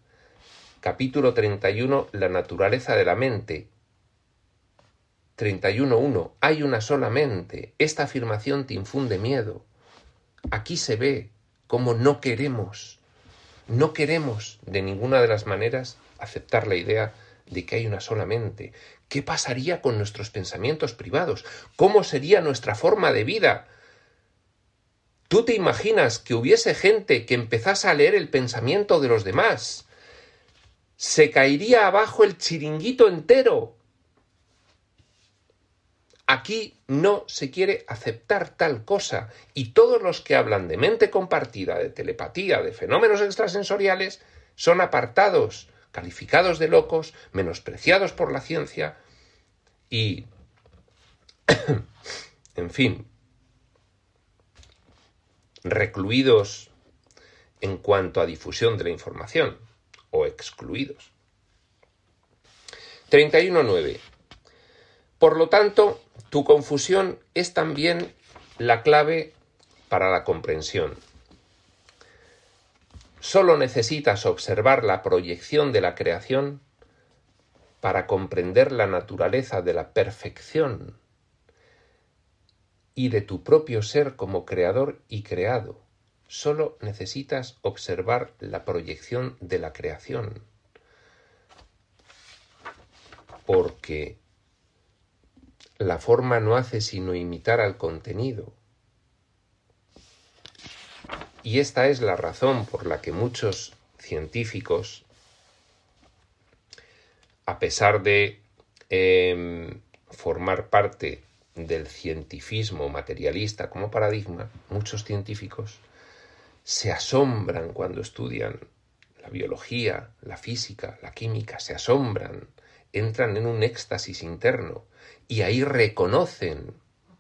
Capítulo 31, la naturaleza de la mente. 31.1. Hay una sola mente. Esta afirmación te infunde miedo. Aquí se ve cómo no queremos, no queremos de ninguna de las maneras aceptar la idea de que hay una sola mente. ¿Qué pasaría con nuestros pensamientos privados? ¿Cómo sería nuestra forma de vida? ¿Tú te imaginas que hubiese gente que empezase a leer el pensamiento de los demás? Se caería abajo el chiringuito entero. Aquí no se quiere aceptar tal cosa y todos los que hablan de mente compartida, de telepatía, de fenómenos extrasensoriales, son apartados, calificados de locos, menospreciados por la ciencia y, en fin, recluidos en cuanto a difusión de la información o excluidos. 31.9. Por lo tanto, tu confusión es también la clave para la comprensión. Solo necesitas observar la proyección de la creación para comprender la naturaleza de la perfección y de tu propio ser como creador y creado. Solo necesitas observar la proyección de la creación. Porque la forma no hace sino imitar al contenido. Y esta es la razón por la que muchos científicos, a pesar de em, formar parte del cientifismo materialista como paradigma, muchos científicos se asombran cuando estudian la biología, la física, la química, se asombran, entran en un éxtasis interno y ahí reconocen,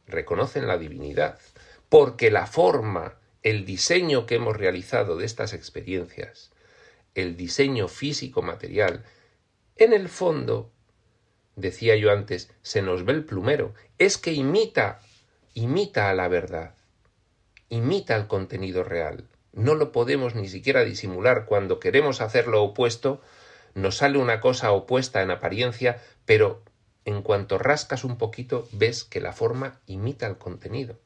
reconocen la divinidad, porque la forma, el diseño que hemos realizado de estas experiencias, el diseño físico material, en el fondo decía yo antes, se nos ve el plumero, es que imita, imita a la verdad, imita al contenido real. No lo podemos ni siquiera disimular cuando queremos hacer lo opuesto, nos sale una cosa opuesta en apariencia, pero en cuanto rascas un poquito ves que la forma imita al contenido.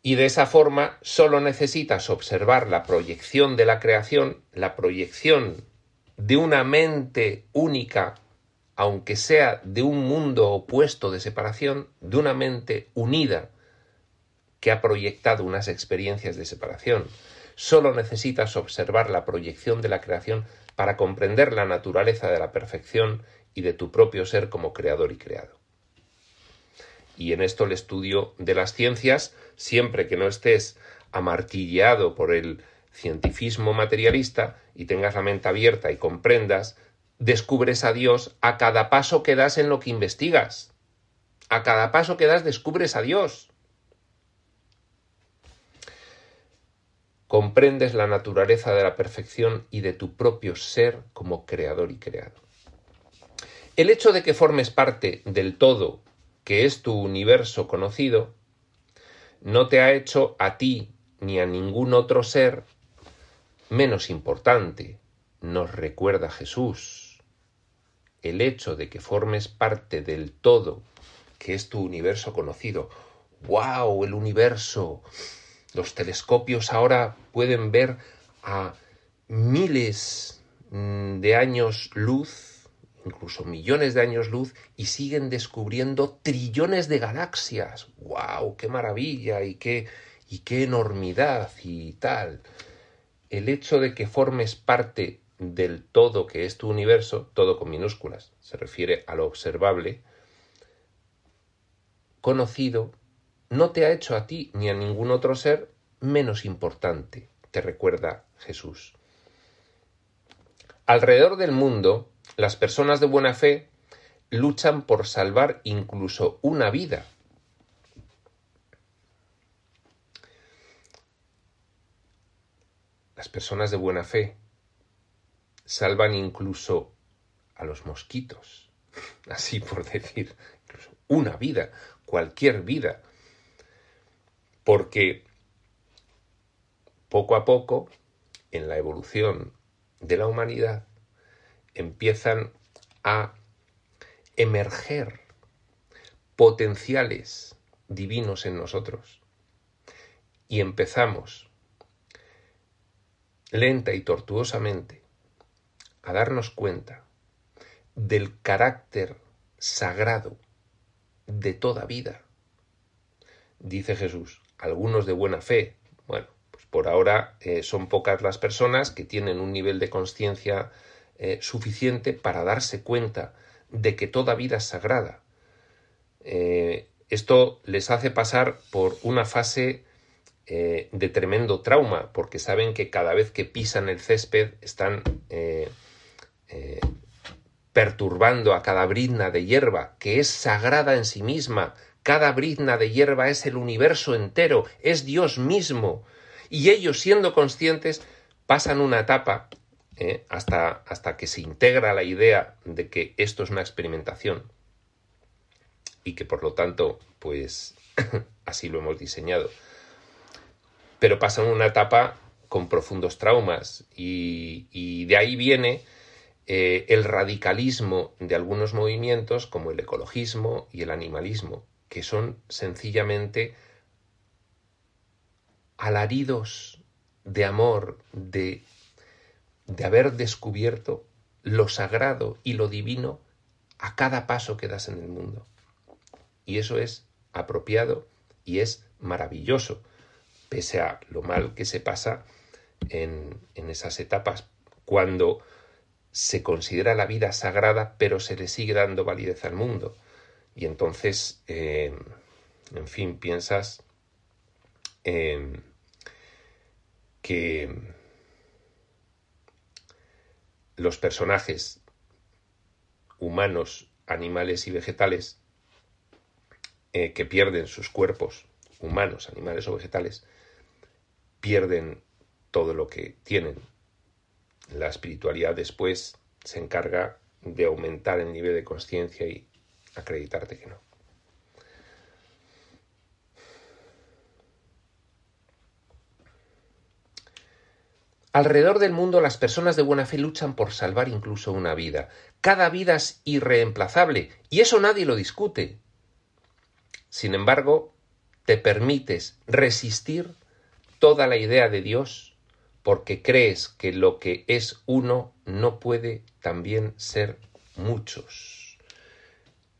Y de esa forma solo necesitas observar la proyección de la creación, la proyección de una mente única, aunque sea de un mundo opuesto de separación, de una mente unida que ha proyectado unas experiencias de separación. Solo necesitas observar la proyección de la creación para comprender la naturaleza de la perfección y de tu propio ser como creador y creado y en esto el estudio de las ciencias, siempre que no estés amartilleado por el cientifismo materialista y tengas la mente abierta y comprendas, descubres a Dios a cada paso que das en lo que investigas. A cada paso que das descubres a Dios. Comprendes la naturaleza de la perfección y de tu propio ser como creador y creado. El hecho de que formes parte del todo que es tu universo conocido, no te ha hecho a ti ni a ningún otro ser menos importante, nos recuerda Jesús. El hecho de que formes parte del todo, que es tu universo conocido. ¡Wow! El universo. Los telescopios ahora pueden ver a miles mm, de años luz incluso millones de años luz, y siguen descubriendo trillones de galaxias. ¡Wow! ¡Qué maravilla! Y qué, y qué enormidad y tal. El hecho de que formes parte del todo que es tu universo, todo con minúsculas, se refiere a lo observable, conocido, no te ha hecho a ti ni a ningún otro ser menos importante, te recuerda Jesús. Alrededor del mundo, las personas de buena fe luchan por salvar incluso una vida. Las personas de buena fe salvan incluso a los mosquitos, así por decir, una vida, cualquier vida, porque poco a poco, en la evolución de la humanidad, empiezan a emerger potenciales divinos en nosotros. Y empezamos lenta y tortuosamente a darnos cuenta del carácter sagrado de toda vida. Dice Jesús, algunos de buena fe, bueno, pues por ahora eh, son pocas las personas que tienen un nivel de conciencia eh, suficiente para darse cuenta de que toda vida es sagrada. Eh, esto les hace pasar por una fase de tremendo trauma, porque saben que cada vez que pisan el césped están perturbando a cada brizna de hierba, que es sagrada en sí misma. Cada brizna de hierba es el universo entero, es Dios mismo. Y ellos, siendo conscientes, pasan una etapa eh, hasta, hasta que se integra la idea de que esto es una experimentación y que por lo tanto, pues así lo hemos diseñado. Pero pasan una etapa con profundos traumas y de ahí viene eh, el radicalismo de algunos movimientos como el ecologismo y el animalismo, que son sencillamente alaridos de amor, de, de haber descubierto lo sagrado y lo divino a cada paso que das en el mundo. Y eso es apropiado y es maravilloso, pese a lo mal que se pasa en, en esas etapas, cuando se considera la vida sagrada, pero se le sigue dando validez al mundo. Y entonces, eh, en fin, piensas eh, que los personajes humanos, animales y vegetales eh, que pierden sus cuerpos, humanos, animales o vegetales, pierden todo lo que tienen, la espiritualidad después se encarga de aumentar el nivel de conciencia y acreditarte que no. Alrededor del mundo las personas de buena fe luchan por salvar incluso una vida. Cada vida es irreemplazable y eso nadie lo discute. Sin embargo, te permites resistir toda la idea de Dios porque crees que lo que es uno no puede también ser muchos.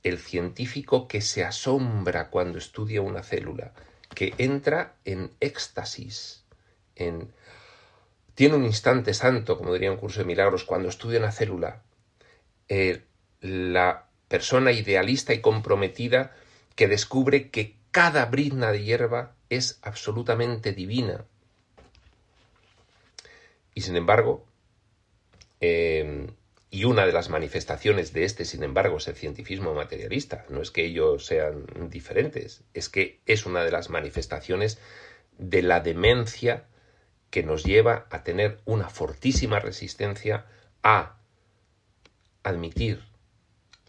El científico que se asombra cuando estudia una célula, que entra en éxtasis, en tiene un instante santo, como diría un curso de milagros, cuando estudia una célula. Eh, la persona idealista y comprometida que descubre que cada brizna de hierba es absolutamente divina, y sin embargo, em, y una de las manifestaciones de este, sin embargo, es el cientifismo materialista. No es que ellos sean diferentes, es que es una de las manifestaciones de la demencia que nos lleva a tener una fortísima resistencia a admitir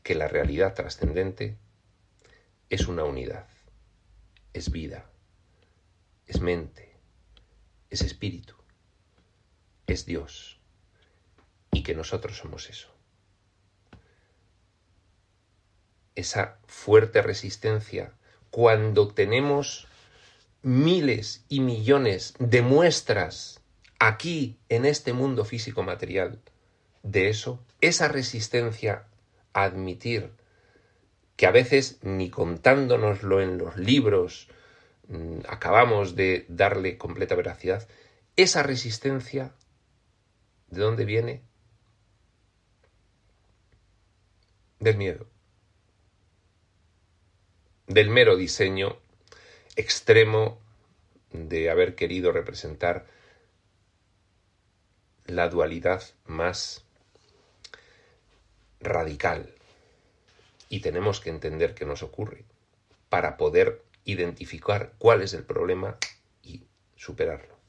que la realidad trascendente es una unidad, es vida, es mente, es espíritu es Dios y que nosotros somos eso. Esa fuerte resistencia cuando tenemos miles y millones de muestras aquí en este mundo físico material de eso, esa resistencia a admitir que a veces ni contándonoslo en los libros mm, acabamos de darle completa veracidad, esa resistencia, ¿de dónde viene? Del miedo. Del mero diseño extremo de haber querido representar la dualidad más radical. Y tenemos que entender qué nos ocurre para poder identificar cuál es el problema y superarlo.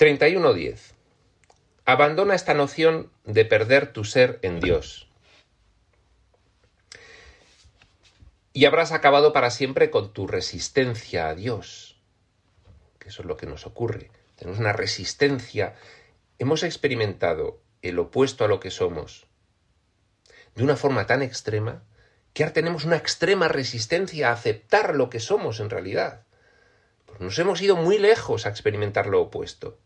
31.10. Abandona esta noción de perder tu ser en Dios. Y habrás acabado para siempre con tu resistencia a Dios. Que eso es lo que nos ocurre. Tenemos una resistencia. Hemos experimentado el opuesto a lo que somos de una forma tan extrema que ahora tenemos una extrema resistencia a aceptar lo que somos en realidad. Pues nos hemos ido muy lejos a experimentar lo opuesto.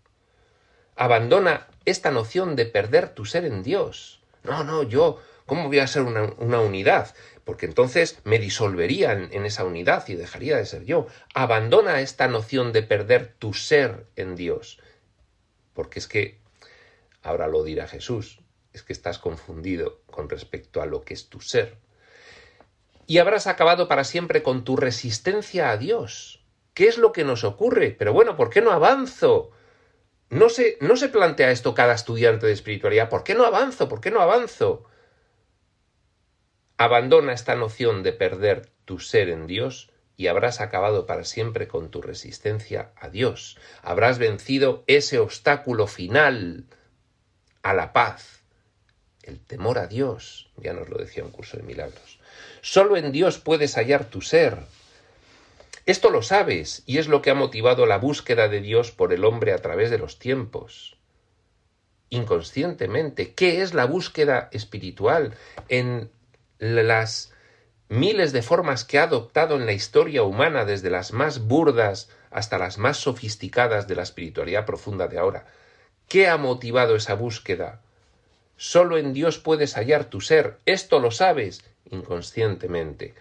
Abandona esta noción de perder tu ser en Dios. No, no, yo, ¿cómo voy a ser una, unidad? Porque entonces me disolvería en, en esa unidad y dejaría de ser yo. Abandona esta noción de perder tu ser en Dios. Porque es que, ahora lo dirá Jesús, es que estás confundido con respecto a lo que es tu ser y habrás acabado para siempre con tu resistencia a Dios. ¿Qué es lo que nos ocurre? Pero bueno, ¿por qué no avanzo? No se, no se plantea esto cada estudiante de espiritualidad. ¿Por qué no avanzo? ¿Por qué no avanzo? Abandona esta noción de perder tu ser en Dios y habrás acabado para siempre con tu resistencia a Dios. Habrás vencido ese obstáculo final a la paz, el temor a Dios. Ya nos lo decía un curso de milagros. Solo en Dios puedes hallar tu ser. Esto lo sabes y es lo que ha motivado la búsqueda de Dios por el hombre a través de los tiempos. Inconscientemente, ¿qué es la búsqueda espiritual en las miles de formas que ha adoptado en la historia humana, desde las más burdas hasta las más sofisticadas de la espiritualidad profunda de ahora? ¿Qué ha motivado esa búsqueda? Solo en Dios puedes hallar tu ser. Esto lo sabes inconscientemente.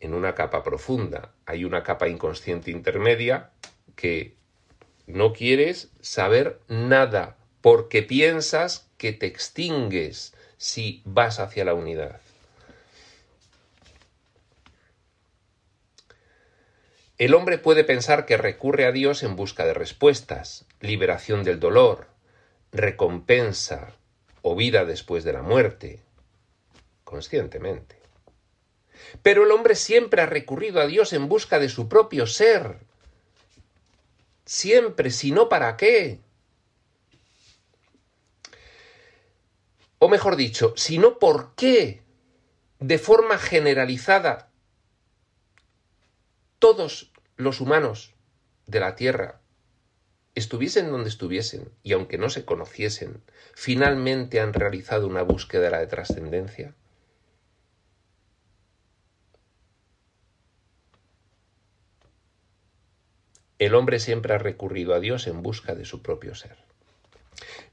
En una capa profunda hay una capa inconsciente intermedia que no quieres saber nada porque piensas que te extingues si vas hacia la unidad. El hombre puede pensar que recurre a Dios en busca de respuestas, liberación del dolor, recompensa o vida después de la muerte, conscientemente. Pero el hombre siempre ha recurrido a Dios en busca de su propio ser. Siempre, si no, ¿para qué? O mejor dicho, si no, ¿por qué? De forma generalizada, todos los humanos de la Tierra estuviesen donde estuviesen y aunque no se conociesen, finalmente han realizado una búsqueda de trascendencia. El hombre siempre ha recurrido a Dios en busca de su propio ser.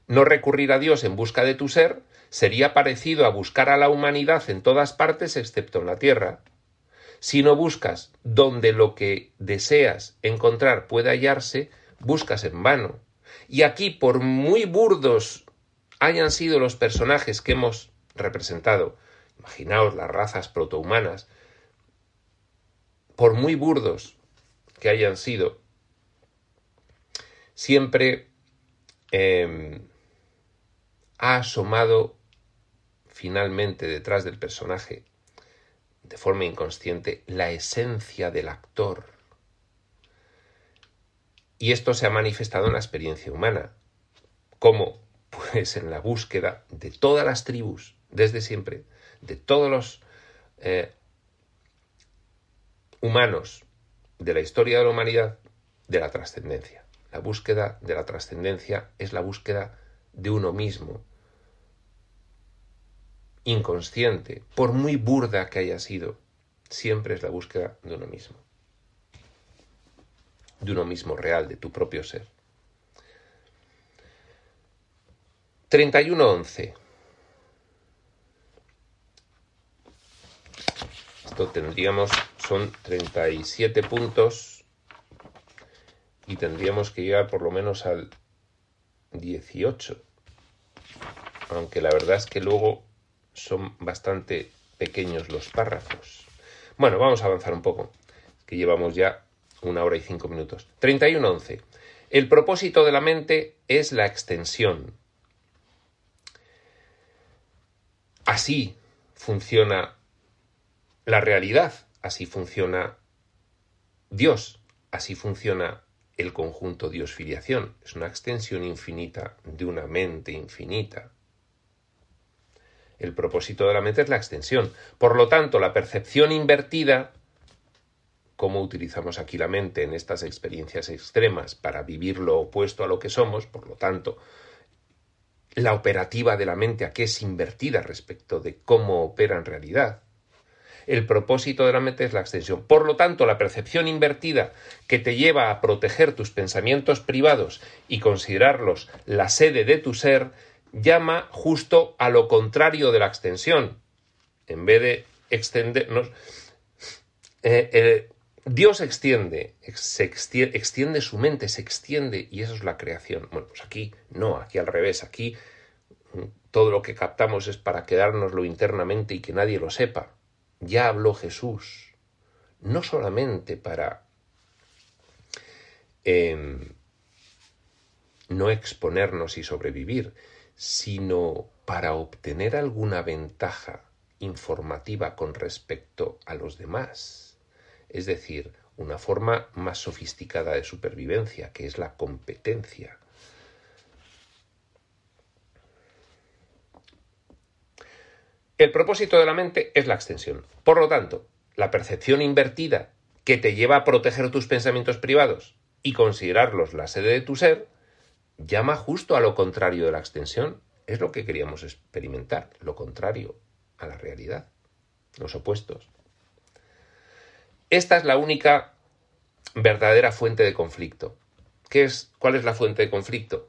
No recurrir a Dios en busca de tu ser sería parecido a buscar a la humanidad en todas partes excepto en la tierra. Si no buscas donde lo que deseas encontrar puede hallarse, buscas en vano. Y aquí, por muy burdos hayan sido los personajes que hemos representado, imaginaos las razas protohumanas, por muy burdos que hayan sido, siempre em, ha asomado finalmente detrás del personaje, de forma inconsciente, la esencia del actor. Y esto se ha manifestado en la experiencia humana. ¿Cómo? Pues en la búsqueda de todas las tribus, desde siempre, de todos los eh, humanos de la historia de la humanidad, de la trascendencia. La búsqueda de la trascendencia es la búsqueda de uno mismo, inconsciente, por muy burda que haya sido, siempre es la búsqueda de uno mismo, de uno mismo real, de tu propio ser. 31.11. Esto tendríamos, son 37 puntos y tendríamos que llegar por lo menos al 18. Aunque la verdad es que luego son bastante pequeños los párrafos. Bueno, vamos a avanzar un poco, que llevamos ya una hora y cinco minutos. 31.11. El propósito de la mente es la extensión. Así funciona la realidad, así funciona Dios, así funciona el conjunto Dios-filiación. Es una extensión infinita de una mente infinita. El propósito de la mente es la extensión. Por lo tanto, la percepción invertida, como utilizamos aquí la mente en estas experiencias extremas para vivir lo opuesto a lo que somos, por lo tanto, la operativa de la mente a qué es invertida respecto de cómo opera en realidad. El propósito de la mente es la extensión. Por lo tanto, la percepción invertida que te lleva a proteger tus pensamientos privados y considerarlos la sede de tu ser llama justo a lo contrario de la extensión. En vez de extendernos, eh, eh, Dios extiende, extiende, extiende su mente, se extiende y eso es la creación. Bueno, pues aquí no, aquí al revés, aquí mm, todo lo que captamos es para quedárnoslo internamente y que nadie lo sepa. Ya habló Jesús, no solamente para em, no exponernos y sobrevivir, sino para obtener alguna ventaja informativa con respecto a los demás, es decir, una forma más sofisticada de supervivencia, que es la competencia. El propósito de la mente es la extensión. Por lo tanto, la percepción invertida que te lleva a proteger tus pensamientos privados y considerarlos la sede de tu ser, llama justo a lo contrario de la extensión. Es lo que queríamos experimentar, lo contrario a la realidad, los opuestos. Esta es la única verdadera fuente de conflicto. ¿Qué es, ¿Cuál es la fuente de conflicto?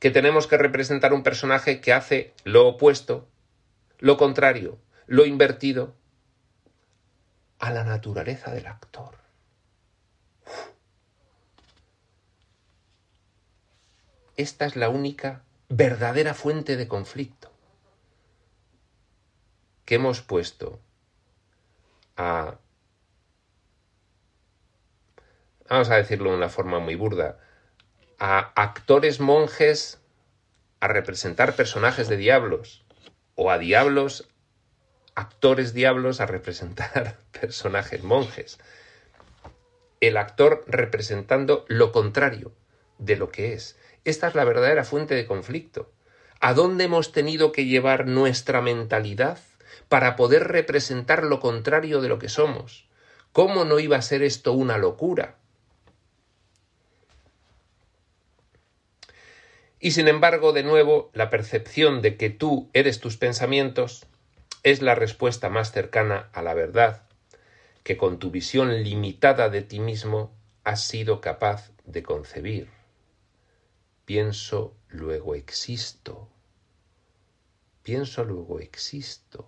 Que tenemos que representar un personaje que hace lo opuesto, lo contrario, lo invertido a la naturaleza del actor. esta es la única verdadera fuente de conflicto que hemos puesto a, vamos a decirlo de una forma muy burda, a actores monjes a representar personajes de diablos o a diablos, actores diablos a representar personajes monjes. El actor representando lo contrario de lo que es. Esta es la verdadera fuente de conflicto. ¿A dónde hemos tenido que llevar nuestra mentalidad para poder representar lo contrario de lo que somos? ¿Cómo no iba a ser esto una locura? Y sin embargo, de nuevo, la percepción de que tú eres tus pensamientos es la respuesta más cercana a la verdad que con tu visión limitada de ti mismo has sido capaz de concebir pienso, luego existo. Pienso, luego existo.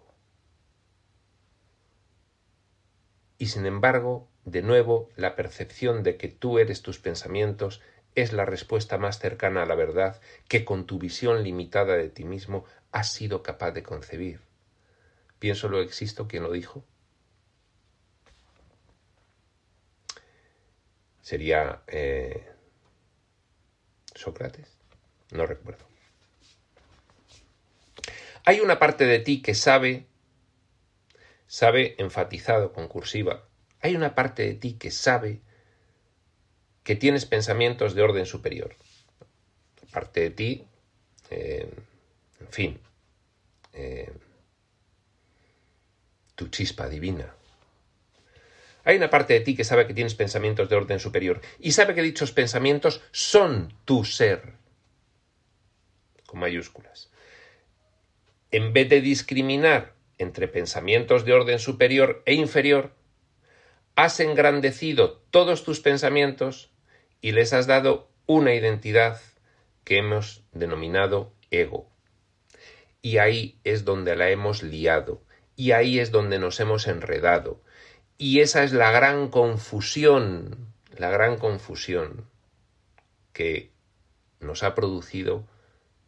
Y sin embargo, de nuevo, la percepción de que tú eres tus pensamientos es la respuesta más cercana a la verdad que con tu visión limitada de ti mismo has sido capaz de concebir. Pienso, luego existo, ¿quién lo dijo? Sería eh, Sócrates. No recuerdo. Hay una parte de ti que sabe, sabe enfatizado con cursiva, hay una parte de ti que sabe que tienes pensamientos de orden superior. Parte de ti, eh, en fin, eh, tu chispa divina, hay una parte de ti que sabe que tienes pensamientos de orden superior y sabe que dichos pensamientos son tu ser, con mayúsculas. En vez de discriminar entre pensamientos de orden superior e inferior, has engrandecido todos tus pensamientos y les has dado una identidad que hemos denominado ego. Y ahí es donde la hemos liado Y ahí es donde nos hemos enredado. Y esa es la gran confusión, la gran confusión que nos ha producido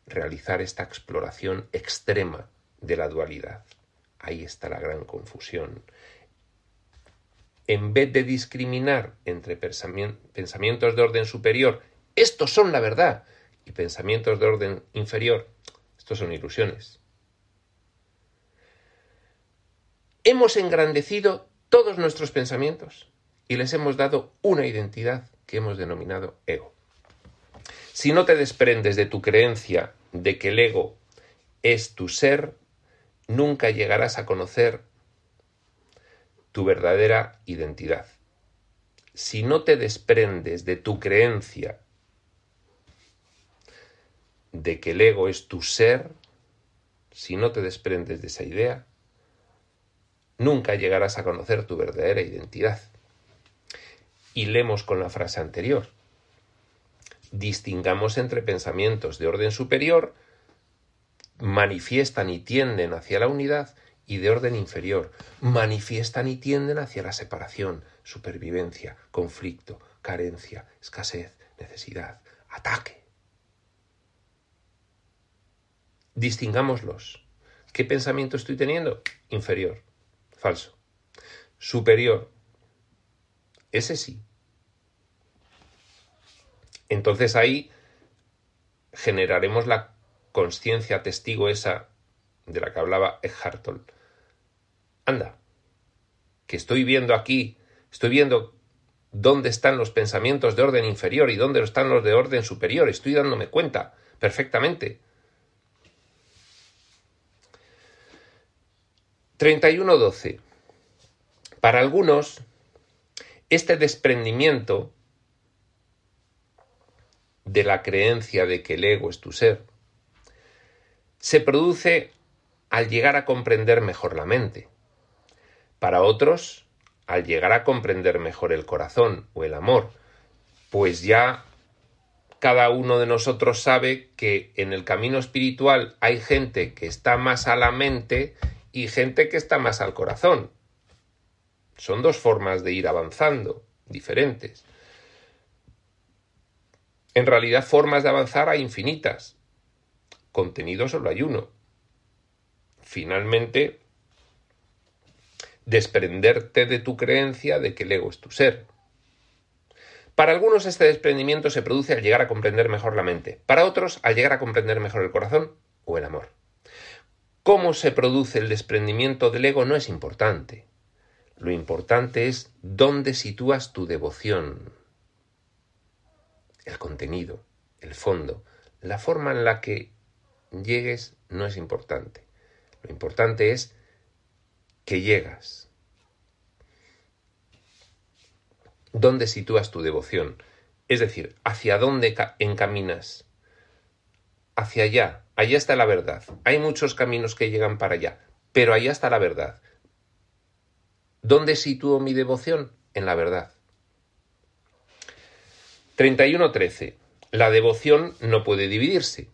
realizar esta exploración extrema de la dualidad. Ahí está la gran confusión. En vez de discriminar entre pensamientos de orden superior, estos son la verdad, y pensamientos de orden inferior, estos son ilusiones. Hemos engrandecido todos nuestros pensamientos y les hemos dado una identidad que hemos denominado ego. Si no te desprendes de tu creencia de que el ego es tu ser, nunca llegarás a conocer tu verdadera identidad. Si no te desprendes de tu creencia de que el ego es tu ser, si no te desprendes de esa idea, nunca llegarás a conocer tu verdadera identidad. Y leemos con la frase anterior. Distingamos entre pensamientos de orden superior, manifiestan y tienden hacia la unidad, y de orden inferior, manifiestan y tienden hacia la separación, supervivencia, conflicto, carencia, escasez, necesidad, ataque. Distingámoslos. ¿Qué pensamiento estoy teniendo? Inferior. Falso. Superior. Ese sí. Entonces ahí generaremos la conciencia testigo esa de la que hablaba Eckhart Tolle. Anda, que estoy viendo aquí, estoy viendo dónde están los pensamientos de orden inferior y dónde están los de orden superior, estoy dándome cuenta perfectamente. 31.12. Para algunos, este desprendimiento de la creencia de que el ego es tu ser se produce al llegar a comprender mejor la mente. Para otros, al llegar a comprender mejor el corazón o el amor, pues ya cada uno de nosotros sabe que en el camino espiritual hay gente que está más a la mente y gente que está más al corazón. Son dos formas de ir avanzando, diferentes. En realidad, formas de avanzar hay infinitas. Contenido solo hay uno. Finalmente, desprenderte de tu creencia de que el ego es tu ser. Para algunos este desprendimiento se produce al llegar a comprender mejor la mente, para otros al llegar a comprender mejor el corazón o el amor. Cómo se produce el desprendimiento del ego no es importante. Lo importante es dónde sitúas tu devoción. El contenido, el fondo, la forma en la que llegues no es importante. Lo importante es que llegas. ¿Dónde sitúas tu devoción? Es decir, hacia dónde encaminas. Hacia allá, Allá está la verdad. Hay muchos caminos que llegan para allá, pero allá está la verdad. ¿Dónde sitúo mi devoción? En la verdad. 31.13. La devoción no puede dividirse.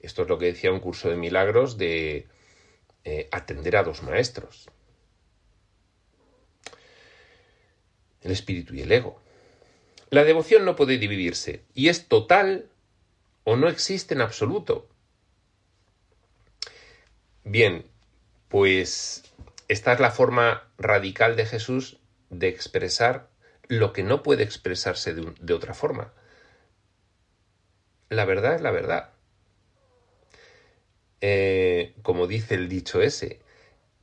Esto es lo que decía un curso de milagros de eh, atender a dos maestros. El espíritu y el ego. La devoción no puede dividirse y es total o no existe en absoluto. Bien, pues esta es la forma radical de Jesús de expresar lo que no puede expresarse de, otra forma. La verdad es la verdad. Eh, como dice el dicho ese,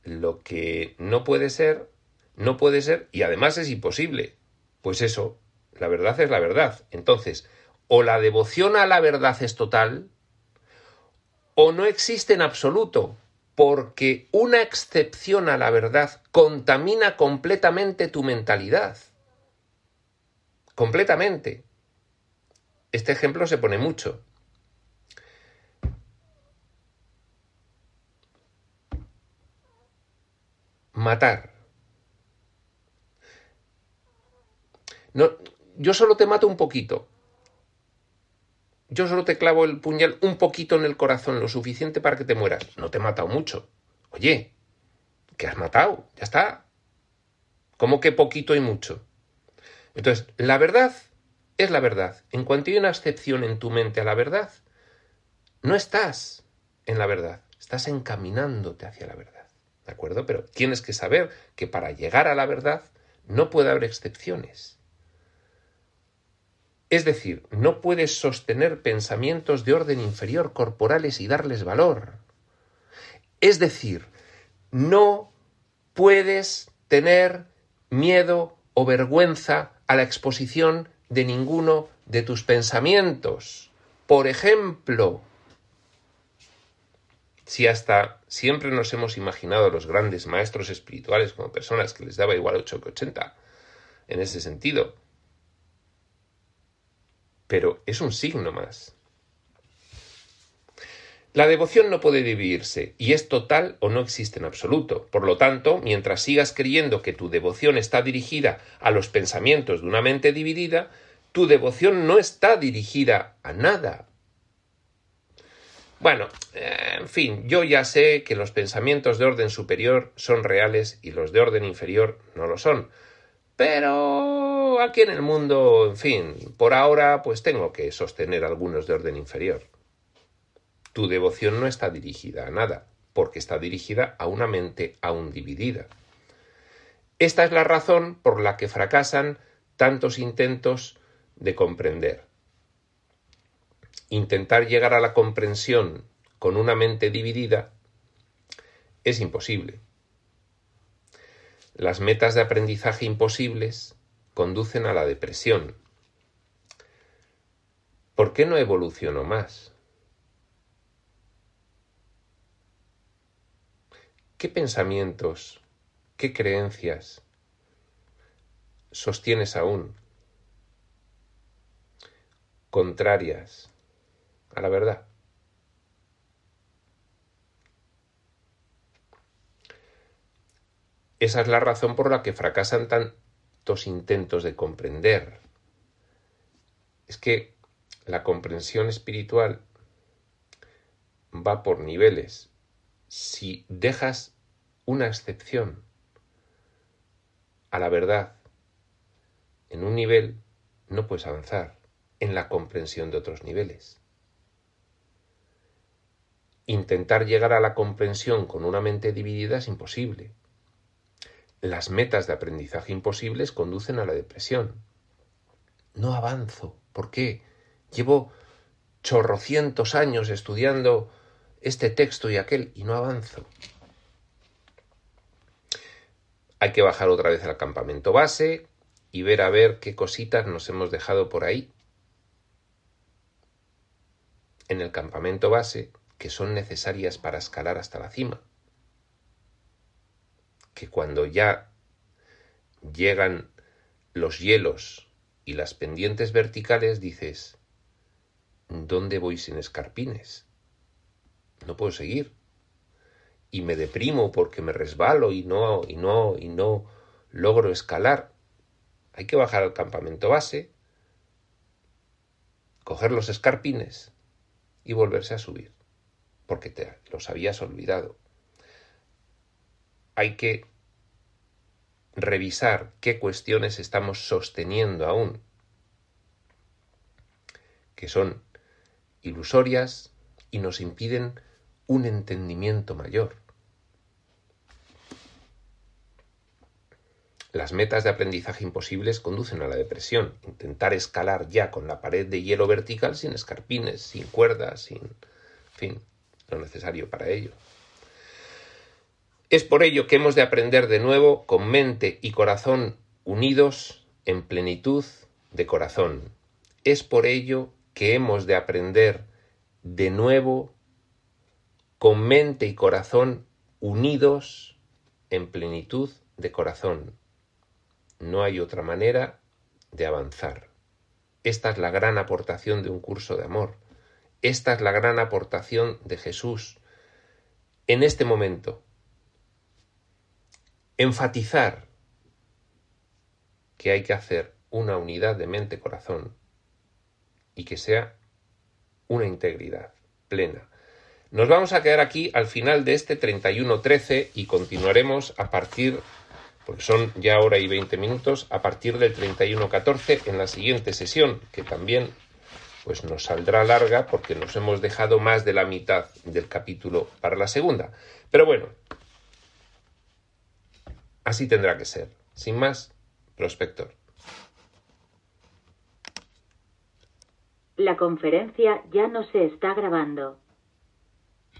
lo que no puede ser, no puede ser y además es imposible. Pues eso, la verdad es la verdad. Entonces, o la devoción a la verdad es total, o no existe en absoluto, porque una excepción a la verdad contamina completamente tu mentalidad. Completamente. Este ejemplo se pone mucho. Matar. No, yo solo te mato un poquito, yo solo te clavo el puñal un poquito en el corazón, lo suficiente para que te mueras. No te he matado mucho. Oye, que has matado, ya está. ¿Cómo que poquito y mucho? Entonces, la verdad es la verdad. En cuanto hay una excepción en tu mente a la verdad, no estás en la verdad, estás encaminándote hacia la verdad. ¿De acuerdo? Pero tienes que saber que para llegar a la verdad no puede haber excepciones. Es decir, no puedes sostener pensamientos de orden inferior corporales y darles valor. Es decir, no puedes tener miedo o vergüenza a la exposición de ninguno de tus pensamientos. Por ejemplo, si hasta siempre nos hemos imaginado a los grandes maestros espirituales como personas que les daba igual 8 que 80, en ese sentido, pero es un signo más. La devoción no puede dividirse, y es total o no existe en absoluto. Por lo tanto, mientras sigas creyendo que tu devoción está dirigida a los pensamientos de una mente dividida, tu devoción no está dirigida a nada. Bueno, eh, en fin, yo ya sé que los pensamientos de orden superior son reales y los de orden inferior no lo son. Pero aquí en el mundo, en fin, por ahora pues tengo que sostener algunos de orden inferior. Tu devoción no está dirigida a nada, porque está dirigida a una mente aún dividida. Esta es la razón por la que fracasan tantos intentos de comprender. Intentar llegar a la comprensión con una mente dividida es imposible. Las metas de aprendizaje imposibles conducen a la depresión. ¿Por qué no evoluciono más? ¿Qué pensamientos, qué creencias sostienes aún contrarias a la verdad? Esa es la razón por la que fracasan tantos intentos de comprender. Es que la comprensión espiritual va por niveles si dejas una excepción a la verdad en un nivel, no puedes avanzar en la comprensión de otros niveles. Intentar llegar a la comprensión con una mente dividida es imposible. Las metas de aprendizaje imposibles conducen a la depresión. No avanzo. ¿Por qué? Llevo chorrocientos años estudiando este texto y aquel y no avanzo. Hay que bajar otra vez al campamento base y ver a ver qué cositas nos hemos dejado por ahí. En el campamento base que son necesarias para escalar hasta la cima. Que cuando ya llegan los hielos y las pendientes verticales dices, ¿dónde voy sin escarpines? no puedo seguir. Y me deprimo porque me resbalo y no, y no, y no logro escalar. Hay que bajar al campamento base, coger los escarpines y volverse a subir, porque te los habías olvidado. Hay que revisar qué cuestiones estamos sosteniendo aún, que son ilusorias y nos impiden un entendimiento mayor. Las metas de aprendizaje imposibles conducen a la depresión. Intentar escalar ya con la pared de hielo vertical sin escarpines, sin cuerdas, sin, fin, lo necesario para ello. Es por ello que hemos de aprender de nuevo con mente y corazón unidos en plenitud de corazón. Es por ello que hemos de aprender de nuevo con mente y corazón unidos en plenitud de corazón. No hay otra manera de avanzar. Esta es la gran aportación de un curso de amor. Esta es la gran aportación de Jesús en este momento. Enfatizar que hay que hacer una unidad de mente-corazón y que sea una integridad plena Nos vamos a quedar aquí al final de este 31.13 y continuaremos a partir, porque son ya hora y 20 minutos, a partir del 31.14 en la siguiente sesión, que también pues nos saldrá larga porque nos hemos dejado más de la mitad del capítulo para la segunda. Pero bueno, así tendrá que ser. Sin más, prospector. La conferencia ya no se está grabando.